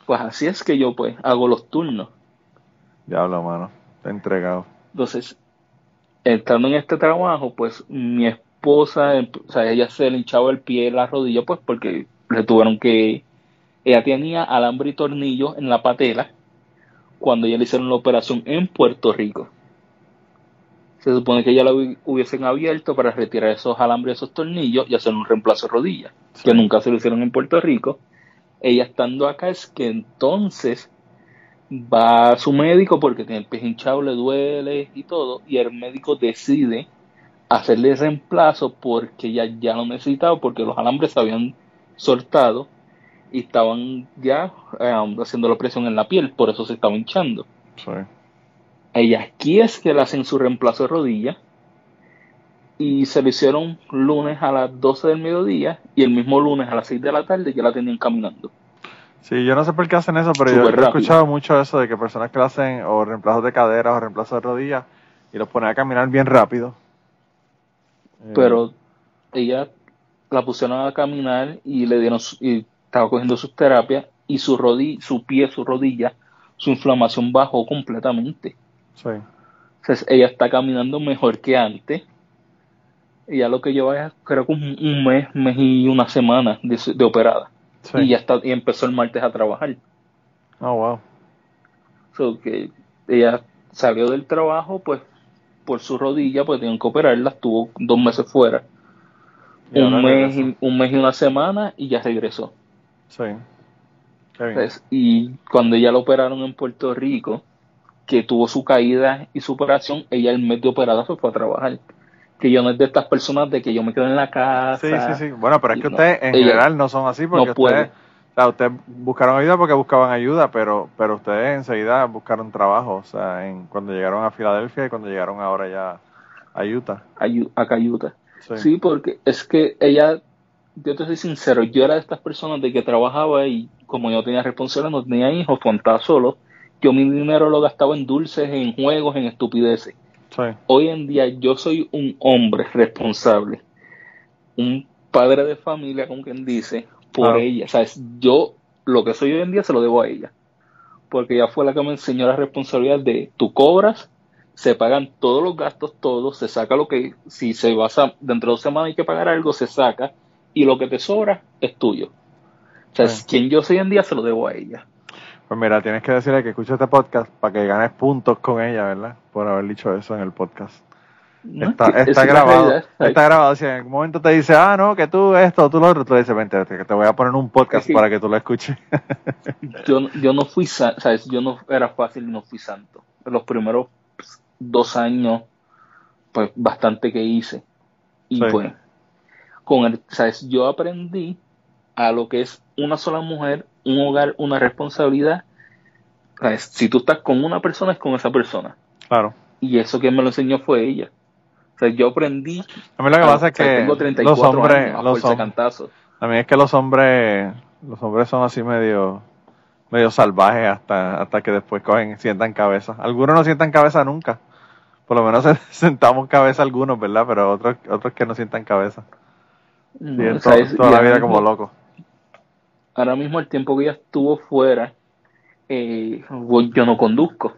Pues así es que yo, pues, hago los turnos. Diablo, mano. Está entregado. Entonces, estando en este trabajo, pues, mi esposa, o sea, ella se le hinchaba el pie y la rodilla, pues, porque le tuvieron que... Ella tenía alambre y tornillos en la patela cuando ella le hicieron la operación en Puerto Rico. Se supone que ya la hubi- hubiesen abierto para retirar esos alambres esos tornillos y hacer un reemplazo de rodilla, Sí. que nunca se lo hicieron en Puerto Rico. Ella estando acá es que entonces va a su médico porque tiene el pie hinchado, le duele y todo, y el médico decide hacerle reemplazo porque ella ya lo necesitaba, porque los alambres se habían soltado y estaban ya eh, haciendo la presión en la piel, por eso se estaba hinchando. Sí. Ella aquí es que le hacen su reemplazo de rodilla y se lo hicieron lunes a las 12 del mediodía y el mismo lunes a las 6 de la tarde ya la tenían caminando. Sí, yo no sé por qué hacen eso, pero yo, he rápido. escuchado mucho eso de que personas que le hacen o reemplazos de caderas o reemplazos de rodillas y los ponen a caminar bien rápido. Eh, pero ella la pusieron a caminar y le dieron y estaba cogiendo sus terapias y su rodilla, su pie, su rodilla, su inflamación bajó completamente. Sí. Entonces ella está caminando mejor que antes. Ella lo que lleva es creo que un, un mes, mes y una semana de, de operada. Sí. Y ya está, y empezó el martes a trabajar. Oh, wow. So que ella salió del trabajo pues por su rodilla, pues tenían que operarla, estuvo dos meses fuera. Y un mes, y, un mes y una semana y ya regresó. Sí. Pues, y cuando ella la operaron en Puerto Rico, que tuvo su caída y su operación, ella el mes de operada se fue a trabajar. Que yo no es de estas personas de que yo me quedo en la casa. Sí, sí, sí. Bueno, pero es que No, ustedes en general no son así porque no ustedes, o sea, ustedes buscaron ayuda porque buscaban ayuda, pero pero ustedes enseguida buscaron trabajo, o sea, en cuando llegaron a Filadelfia y cuando llegaron ahora ya a Utah. a, Yu- a Cayuta. Sí. Sí, porque es que ella, yo te soy sincero, yo era de estas personas de que trabajaba y como yo tenía responsabilidad, no tenía hijos, cuando estaba solo, yo mi dinero lo gastaba en dulces, en juegos, en estupideces. Sí. Hoy en día yo soy un hombre responsable, un padre de familia, como quien dice, por Claro. ella. ¿Sabes? Yo lo que soy hoy en día se lo debo a ella. Porque ella fue la que me enseñó la responsabilidad de tú cobras, se pagan todos los gastos, todos, se saca lo que, si se va a, dentro de dos semanas hay que pagar algo, se saca, y lo que te sobra es tuyo. O sea, Sí. quien yo soy hoy en día se lo debo a ella. Pues mira, tienes que decirle que escuche este podcast para que ganes puntos con ella, ¿verdad? Por haber dicho eso en el podcast. No, Está, es que- está es grabado. realidad. Está grabado. Si en algún momento te dice, ah, no, que tú esto, tú lo otro, tú le dices, vente, que te voy a poner un podcast para que tú lo escuches. <laughs> yo, yo no fui santo, ¿sabes? Yo no era fácil y no fui santo. Los primeros dos años, pues bastante que hice. Y Sí. pues, con el, ¿sabes? Yo aprendí a lo que es una sola mujer, un hogar, una responsabilidad. ¿Sabes? Si tú estás con una persona, es con esa persona. claro. Y eso que me lo enseñó fue ella. O sea, yo aprendí. A mí lo que a- pasa es que tengo 34 los hombres, años, a los hom- a mí es que los hombres, los hombres son así medio, medio salvajes hasta, hasta que después cogen, sientan cabeza. Algunos no sientan cabeza nunca. Por lo menos <laughs> sentamos cabeza algunos, ¿verdad? Pero otros, otros que no sientan cabeza. No, toda la vida mismo- como locos. Ahora mismo el tiempo que ella estuvo fuera, eh, pues, yo no conduzco,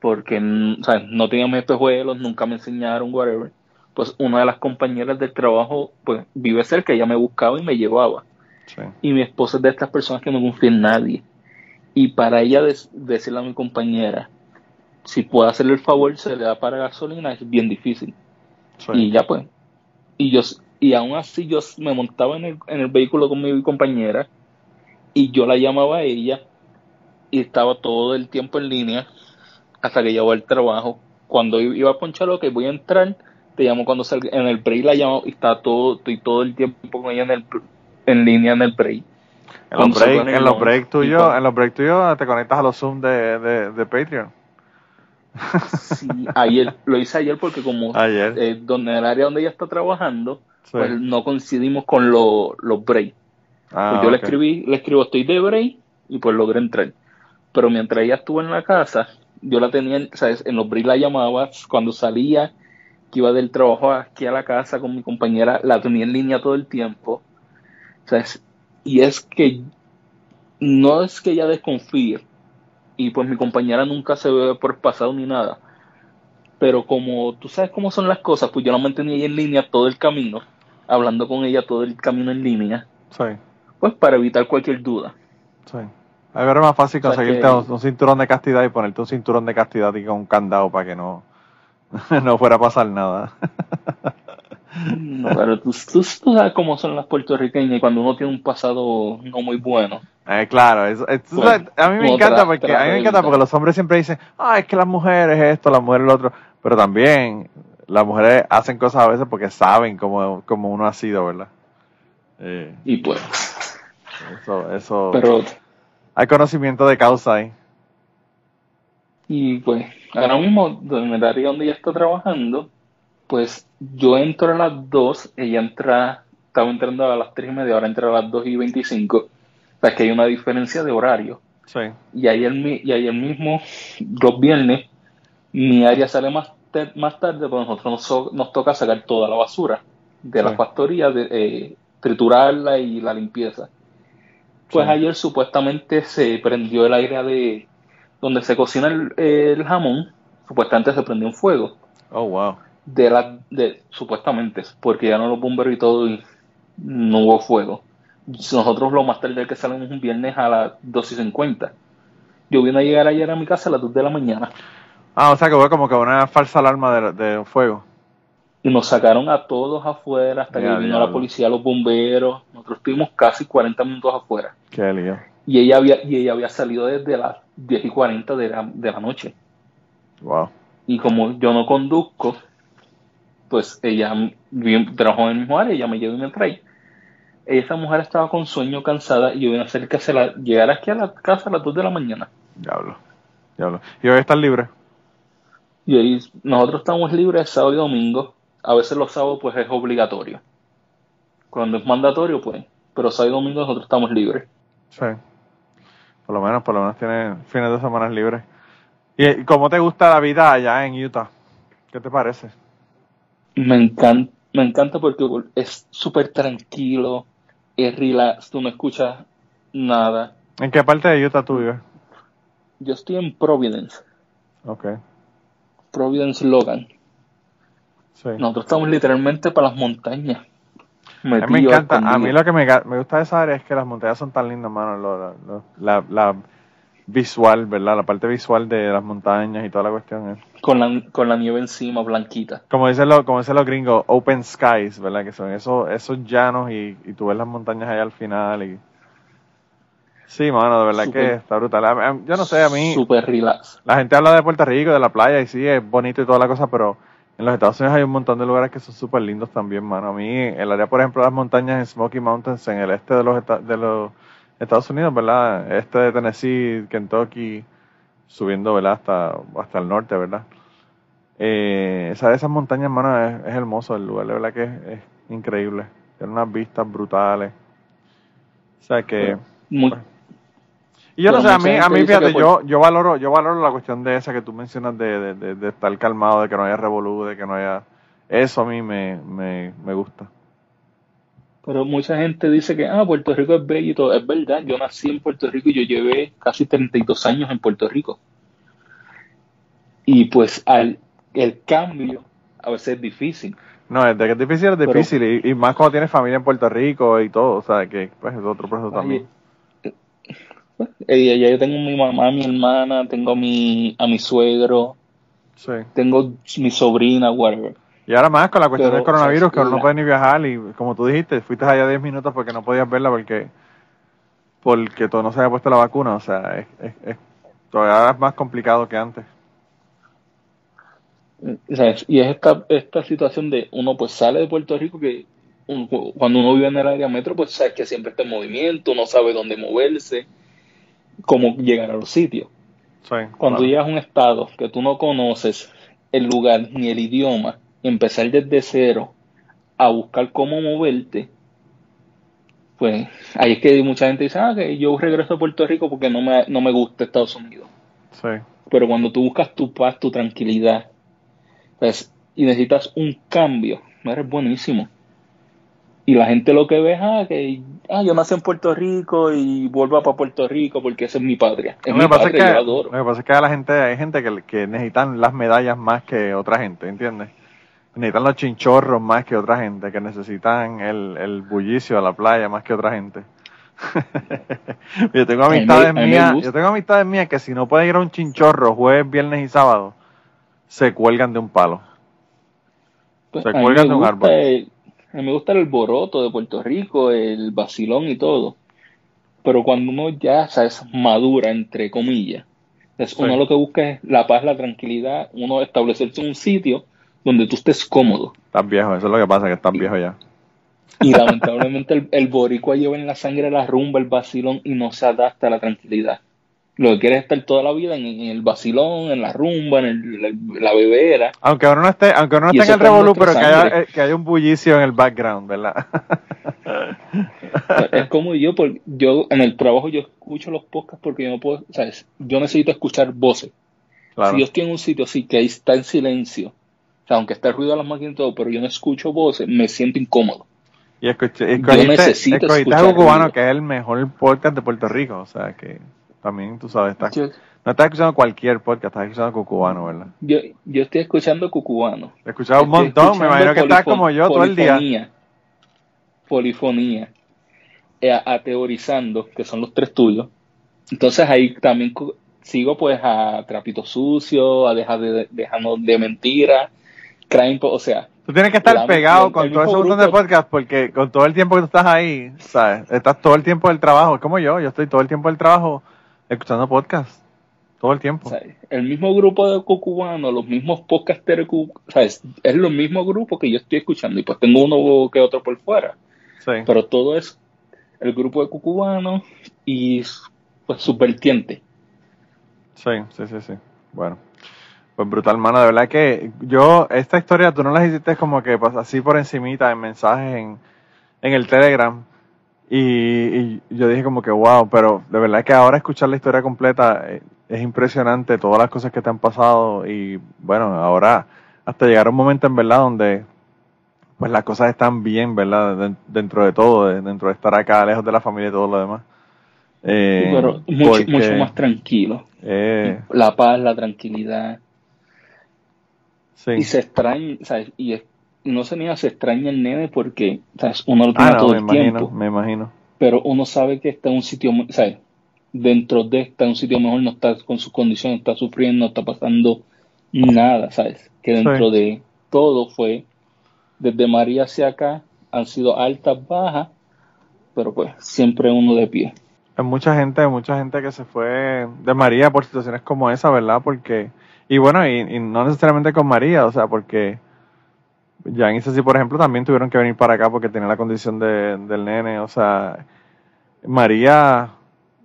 porque mm, o sea, no tenía mis espejuelos, nunca me enseñaron, whatever. Pues una de las compañeras del trabajo pues vive cerca, ella me buscaba y me llevaba. Sí. Y mi esposa es de estas personas que no confía en nadie. Y para ella decirle a mi compañera, si puede hacerle el favor, se le da para gasolina, es bien difícil. Sí. Y ya pues. Y yo y aún así yo me montaba en el, en el vehículo con mi compañera y yo la llamaba a ella y estaba todo el tiempo en línea hasta que llegó al trabajo. Cuando iba a ponchar que voy a entrar, te llamo cuando salga. En el break la llamo y está todo, estoy todo el tiempo con ella en, el, en línea en el break. En los Cuando se break, pone en los break tuyos, en los break tuyos te conectas a los Zoom de, de, de Patreon. Sí, ayer, lo hice ayer porque como Ayer. eh, donde el área donde ella está trabajando, Sí. pues no coincidimos con lo- los breaks. Ah, Pues yo le escribí, le escribo estoy de break y pues logré entrar. Pero mientras ella estuvo en la casa, yo la tenía, ¿sabes? En los breaks la llamaba, cuando salía, que iba del trabajo aquí a la casa con mi compañera, la tenía en línea todo el tiempo. ¿Sabes? Y es que no es que ella desconfíe, y pues mi compañera nunca se ve por pasado ni nada. Pero como tú sabes cómo son las cosas, pues yo la mantenía ahí en línea todo el camino, hablando con ella todo el camino en línea Sí, pues para evitar cualquier duda. sí. A ver, es más fácil O sea conseguirte que- un, un cinturón de castidad y ponerte un cinturón de castidad y con un candado para que no, <laughs> no fuera a pasar nada. No, pero tú, tú- tú sabes cómo son las puertorriqueñas cuando uno tiene un pasado no muy bueno. Eh, claro, sabes, a mí me encanta porque a mí me encanta porque los hombres siempre dicen, ah, es que las mujeres esto, las mujeres lo otro, pero también las mujeres hacen cosas a veces porque saben cómo, cómo uno ha sido, ¿verdad? Eh, Y pues, eso, eso, pero, hay conocimiento de causa ahí. y pues, ahora mismo, en el área donde ella está trabajando, pues yo entro a las 2, ella entra, estaba entrando a las 3 y media, ahora entra a las 2 y 25. O sea que hay una diferencia de horario. Sí, Y ayer, y ayer mismo, los viernes, mi área sale más, más tarde, porque nosotros nos, so- nos toca sacar toda la basura de la Sí. factoría, de, eh, triturarla y la limpieza. Pues Sí. ayer supuestamente se prendió el aire de donde se cocina el, el jamón, supuestamente se prendió un fuego. oh, wow. De la, de, supuestamente, porque ya no los bomberos y todo, y no hubo fuego. Nosotros lo más tarde que salimos un viernes a las 2 y 50. Yo vine a llegar ayer a mi casa a las 2 de la mañana Ah, o sea que fue como que una falsa alarma de, de fuego. Y nos sacaron a todos afuera hasta que vino la policía, los bomberos. Nosotros estuvimos casi 40 minutos afuera. Qué lío. Y ella había, y ella había salido desde las 10 y 40 de la, de la noche. Wow. Y como yo no conduzco, pues ella trabajó en el mismo área, ella me lleva y me trae. Esa mujer estaba con sueño, cansada, y yo vine a hacer que se la llegara aquí a la casa a las 2 de la mañana. Diablo. Diablo. Y hoy estás libre. Y nosotros estamos libres sábado y domingo. A veces los sábados pues es obligatorio. Cuando es mandatorio pues, pero sábado y domingo nosotros estamos libres. Sí. Por lo menos, por lo menos tienes fines de semana libres. ¿Y y cómo te gusta la vida allá en Utah? ¿Qué te parece? Me encanta, me encanta porque es súper tranquilo, es relax, tú no escuchas nada. ¿En qué parte de Utah tú vives? Yo estoy en Providence, Ok. Providence Logan. Sí. Nosotros estamos literalmente para las montañas. A mí me encanta, a mí lo que me, me gusta de esa área es que las montañas son tan lindas, mano. Lo- lo- lo- la, la, visual, ¿verdad? La parte visual de las montañas y toda la cuestión es Con la, con la nieve encima, blanquita. como dicen los, como dicen los gringos, open skies, ¿verdad? Que son esos, esos llanos y, y tú ves las montañas allá al final y sí, mano, de verdad Súper. que está brutal. Yo no sé, a mí Super relax. la gente habla de Puerto Rico, de la playa y sí, es bonito y toda la cosa, pero en los Estados Unidos hay un montón de lugares que son súper lindos también, mano. A mí, el área, por ejemplo, las montañas en Smoky Mountains, en el este de los, esta- de los Estados Unidos, ¿verdad? Este de Tennessee, Kentucky, subiendo, ¿verdad? Hasta, hasta el norte, ¿verdad? Eh, esa, esas montañas, mano, es, es hermoso el lugar, de verdad que es, es increíble. Tiene unas vistas brutales. O sea que... Muy, Y yo no sé, a mí, a mí fíjate, que por- yo, yo valoro, yo valoro la cuestión de esa que tú mencionas de, de, de- de estar calmado, de que no haya revolú, de que no haya, eso a mí me, me, me gusta. Pero mucha gente dice que, ah, Puerto Rico es bello y todo. Es verdad, yo nací en Puerto Rico y yo llevé casi 32 años en Puerto Rico. Y pues al, el cambio a veces es difícil. No, es de que es difícil, es Pero- difícil, y, y más cuando tienes familia en Puerto Rico y todo, o sea, que pues es otro proceso también. Eh, ya yo tengo mi mamá, mi hermana, tengo mi, a mi suegro, Sí. tengo mi sobrina, whatever. Y ahora más con la cuestión Pero, del coronavirus, que uno no la- puede ni viajar, y como tú dijiste, fuiste allá 10 minutos porque no podías verla porque, porque todo no se había puesto la vacuna, o sea, es, es, es- todavía es más complicado que antes. ¿Sabes? Y es esta, esta situación de uno pues sale de Puerto Rico que un- cuando uno vive en el área metro pues sabes que siempre está en movimiento, uno sabe dónde moverse, cómo llegar a los sitios. Sí, Cuando claro. llegas a un estado que tú no conoces el lugar ni el idioma, y empezar desde cero a buscar cómo moverte, pues ahí es que mucha gente dice, ah, que yo regreso a Puerto Rico porque no me, no me gusta Estados Unidos. Sí. Pero cuando tú buscas tu paz, tu tranquilidad, pues, y necesitas un cambio, eres buenísimo. Y la gente lo que ve es, ah, que ah, yo nací en Puerto Rico y vuelvo para Puerto Rico porque esa es mi patria. Es Lo mi pasa es patria, que, yo adoro. lo que pasa es que a la gente, hay gente que, que necesitan las medallas más que otra gente, ¿entiendes? Necesitan los chinchorros más que otra gente, que necesitan el, el bullicio a la playa más que otra gente. <laughs> yo tengo amistades me mías, yo tengo amistades mías que si no pueden ir a un chinchorro jueves, viernes y sábado, se cuelgan de un palo. Pues, se cuelgan de un árbol. el- a mí me gusta el alboroto de Puerto Rico, el vacilón y todo. Pero cuando uno ya, sabes, madura, entre comillas, es Sí. uno lo que busca es la paz, la tranquilidad, uno establecerse en un sitio donde tú estés cómodo. Estás viejo, eso es lo que pasa, que estás viejo ya. Y <laughs> lamentablemente el, el boricua lleva en la sangre la rumba, el vacilón y no se adapta a la tranquilidad. Lo que quiere es estar toda la vida en, en el vacilón, en la rumba, en el- la, la bebera. Aunque uno no esté, aunque uno no esté en el revolú, pero que haya, eh, que haya un bullicio en el background, ¿verdad? <laughs> Es como yo, porque yo en el trabajo yo escucho los podcasts porque yo no puedo, ¿sabes? Yo necesito escuchar voces. claro. Si yo estoy en un sitio así que ahí está en silencio, o sea, aunque está el ruido de las máquinas y todo, pero yo no escucho voces, me siento incómodo. Y escuché, Yo escogiste, necesito escogiste escuchar algo cubano ruido. que es el mejor podcast de Puerto Rico. O sea que también tú sabes, estás, Yo, no estás escuchando cualquier podcast, estás escuchando cubano, ¿verdad? yo, yo estoy escuchando cucubano. He escuchado un montón, me imagino que estás como yo todo el día. polifonía, Polifonía. eh, ateorizando, que son los tres tuyos. Entonces ahí también sigo pues a Trapito Sucio, a Dejar de, Dejarnos de Mentira, Crime, o sea, Tú tienes que estar La- pegado el- con el todo ese montón de podcast porque con todo el tiempo que tú estás ahí, ¿sabes? Estás todo el tiempo del trabajo. Es como yo, yo estoy todo el tiempo del trabajo escuchando podcast. Todo el tiempo. o sea, el mismo grupo de cucubanos, los mismos podcasters, cu- ¿sabes? Es los mismos grupos que yo estoy escuchando y pues tengo uno que otro por fuera. Sí. Pero todo es el grupo de cucubanos y pues sus vertientes. Sí, sí, sí, sí. Bueno. Pues brutal, mano. De verdad que yo, esta historia, tú no la hiciste como que pues, así por encimita en mensajes en, en el Telegram. Y, y yo dije como que wow, pero de verdad que ahora escuchar la historia completa eh, es impresionante, todas las cosas que te han pasado. Y bueno, ahora hasta llegar a un momento en verdad donde pues las cosas están bien, ¿verdad? Den- Dentro de todo, de- dentro de estar acá, lejos de la familia y todo lo demás. Eh, pero mucho, porque, mucho más tranquilo. eh, La paz, la tranquilidad. sí. Y se extraña, ¿sabes? Y es- no se niega, se extraña el nene porque, ¿sabes? Uno lo tiene Ah, no, todo me el imagino, tiempo. me imagino. Pero uno sabe que está en un sitio, muy- ¿sabes? dentro de está en un sitio mejor, no está con sus condiciones, está sufriendo, no está pasando nada, ¿sabes? Que dentro de todo fue, desde María hacia acá, han sido altas, bajas, pero pues siempre uno de pie. Hay mucha gente, mucha gente que se fue de María por situaciones como esa, ¿verdad? Porque, y bueno, y, no necesariamente con María, o sea, porque ya en sí, por ejemplo, también tuvieron que venir para acá porque tenía la condición de, del nene, o sea, María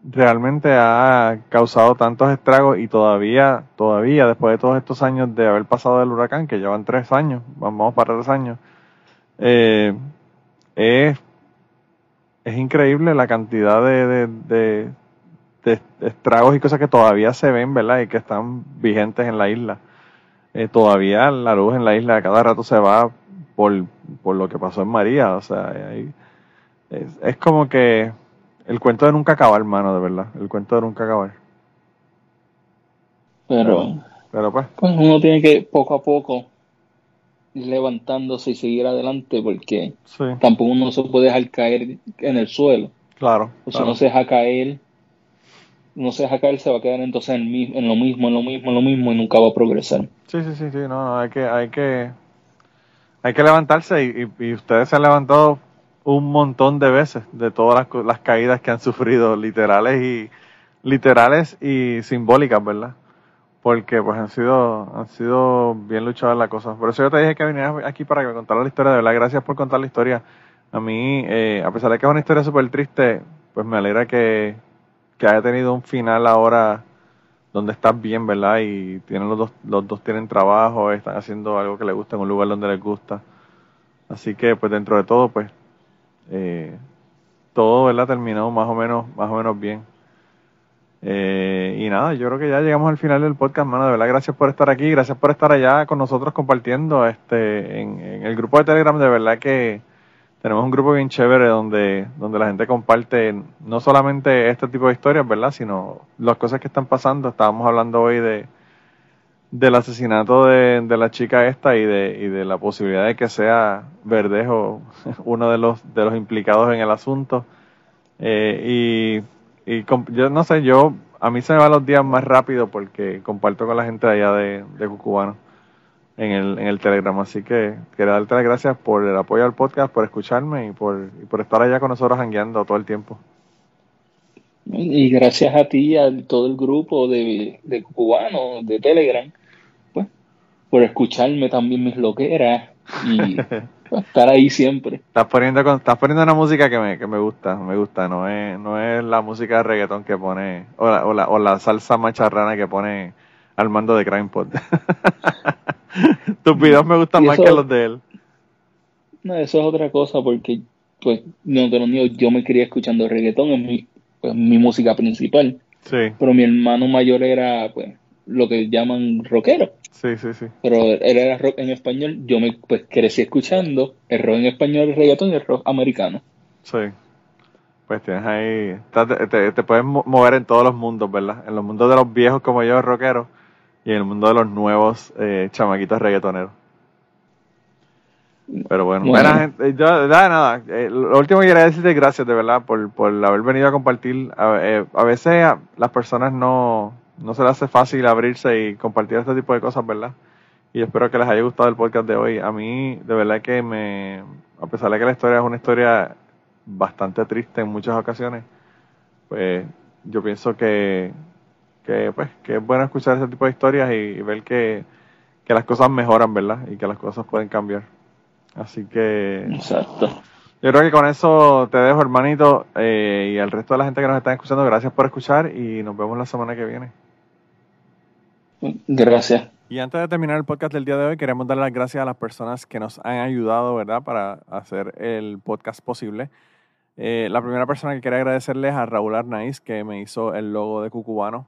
realmente ha causado tantos estragos y todavía, todavía, después de todos estos años de haber pasado del huracán, que llevan tres años, vamos para tres años, eh, es, es increíble la cantidad de, de, estragos y cosas que todavía se ven, ¿verdad? Y que están vigentes en la isla. Eh, todavía la luz en la isla cada rato se va por, por lo que pasó en María, o sea, es como que el cuento de nunca acabar, hermano, de verdad. El cuento de nunca acabar. Pero, pero, pues. pues. uno tiene que poco a poco ir levantándose y seguir adelante porque tampoco uno se puede dejar caer en el suelo. Claro. O sea, no se deja caer, no se deja caer, se va a quedar entonces en, en, lo mismo, en lo mismo, en lo mismo y nunca va a progresar. Sí, sí, sí, sí, no, no hay que, hay que, hay que levantarse y, y ustedes se han levantado un montón de veces de todas las, caídas que han sufrido, literales y literales y simbólicas, ¿verdad? Porque pues han sido han sido bien luchadas las cosas. Por eso yo te dije que vinieras aquí para que me contaras la historia, de verdad. Gracias por contar la historia. A mí, eh, a pesar de que es una historia súper triste, pues me alegra que, que haya tenido un final ahora donde estás bien, ¿verdad? Y tienen los dos, los dos tienen trabajo, están haciendo algo que les gusta en un lugar donde les gusta. Así que, pues dentro de todo, pues eh, todo ¿verdad? terminó más o menos, más o menos bien. Eh, y nada, yo creo que ya llegamos al final del podcast, mano. De verdad, gracias por estar aquí, gracias por estar allá con nosotros compartiendo este en, el grupo de Telegram. De verdad que tenemos un grupo bien chévere donde, donde la gente comparte no solamente este tipo de historias, ¿verdad? Sino las cosas que están pasando. Estábamos hablando hoy de, del asesinato de, de, la chica esta y de, y de la posibilidad de que sea Verdejo <laughs> uno de los, de los implicados en el asunto. Eh, y, y yo no sé, yo a mí se me van los días más rápido porque comparto con la gente allá de, de Cucubano en el, en el Telegram. Así que quiero darte las gracias por el apoyo al podcast, por escucharme y por, y por estar allá con nosotros hangueando todo el tiempo. Y gracias a ti y a todo el grupo de, de Cucubano, de Telegram por escucharme también mis loqueras y <laughs> estar ahí siempre. Estás poniendo, estás poniendo una música que me, que me gusta, me gusta, no es, no es la música de reggaetón que pone, o la, o la, o la salsa macharrana que pone al mando de Crime Pod. <laughs> <laughs> Tus videos me gustan más que los de él. No, eso es otra cosa porque, pues, no te lo niego, yo me quería escuchando reggaetón, es mi, pues, mi música principal. Sí. Pero mi hermano mayor era, pues, lo que llaman rockero. Sí, sí, sí. Pero él era rock en español, yo me pues crecí escuchando el rock en español, el reggaetón y el rock americano. Sí. Pues tienes ahí, te, te, puedes mover en todos los mundos, ¿verdad? En los mundos de los viejos como yo, rockeros, y en el mundo de los nuevos eh, chamaquitos reggaetoneros. Pero bueno, buena gente, yo, nada, nada. Eh, lo último que quería decirte es gracias, de verdad, por, por haber venido a compartir. A, eh, a veces las personas no, no se le hace fácil abrirse y compartir este tipo de cosas, ¿verdad? Y espero que les haya gustado el podcast de hoy. A mí, de verdad que me, a pesar de que la historia es una historia bastante triste en muchas ocasiones, pues yo pienso que, que, pues, que es bueno escuchar ese tipo de historias y, ver que, que las cosas mejoran, ¿verdad? Y que las cosas pueden cambiar. Así que... Exacto. Yo creo que con eso te dejo, hermanito, eh, y al resto de la gente que nos está escuchando, gracias por escuchar y nos vemos la semana que viene. Gracias. Y antes de terminar el podcast del día de hoy, queremos dar las gracias a las personas que nos han ayudado, ¿verdad?, para hacer el podcast posible. Eh, la primera persona que quería agradecerles es a Raúl Arnaiz, que me hizo el logo de Cucubano.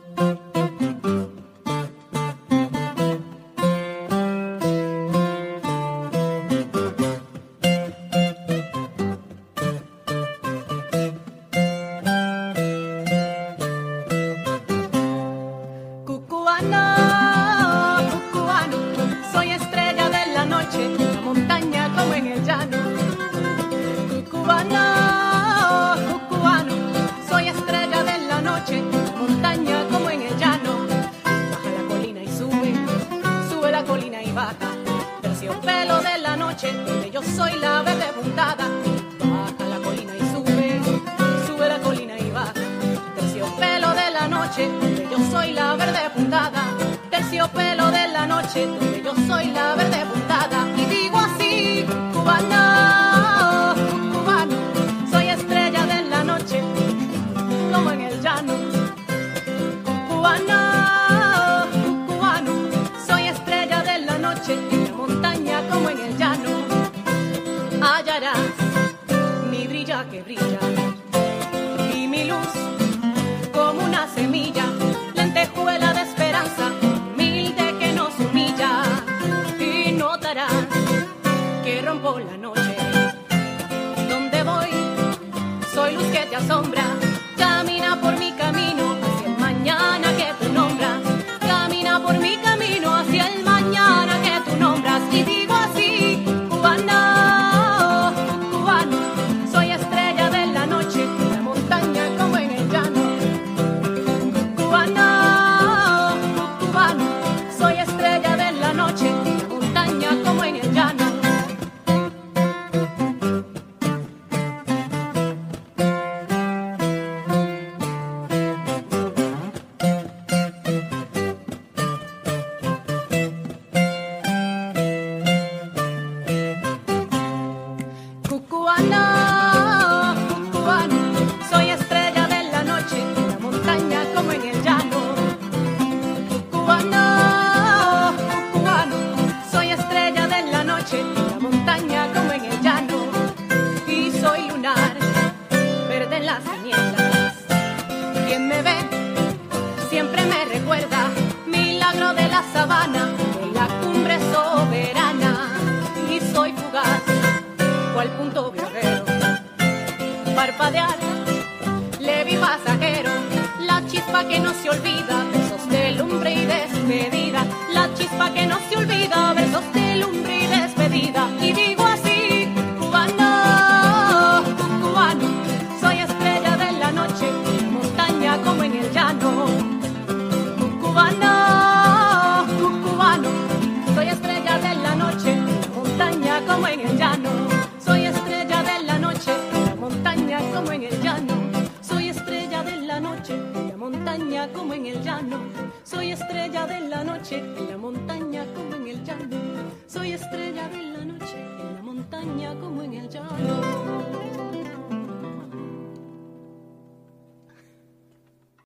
Yo soy la verde puntada. Baja la colina y sube, sube la colina y baja. Terciopelo de la noche, yo soy la verde puntada. Terciopelo de la noche, sombra.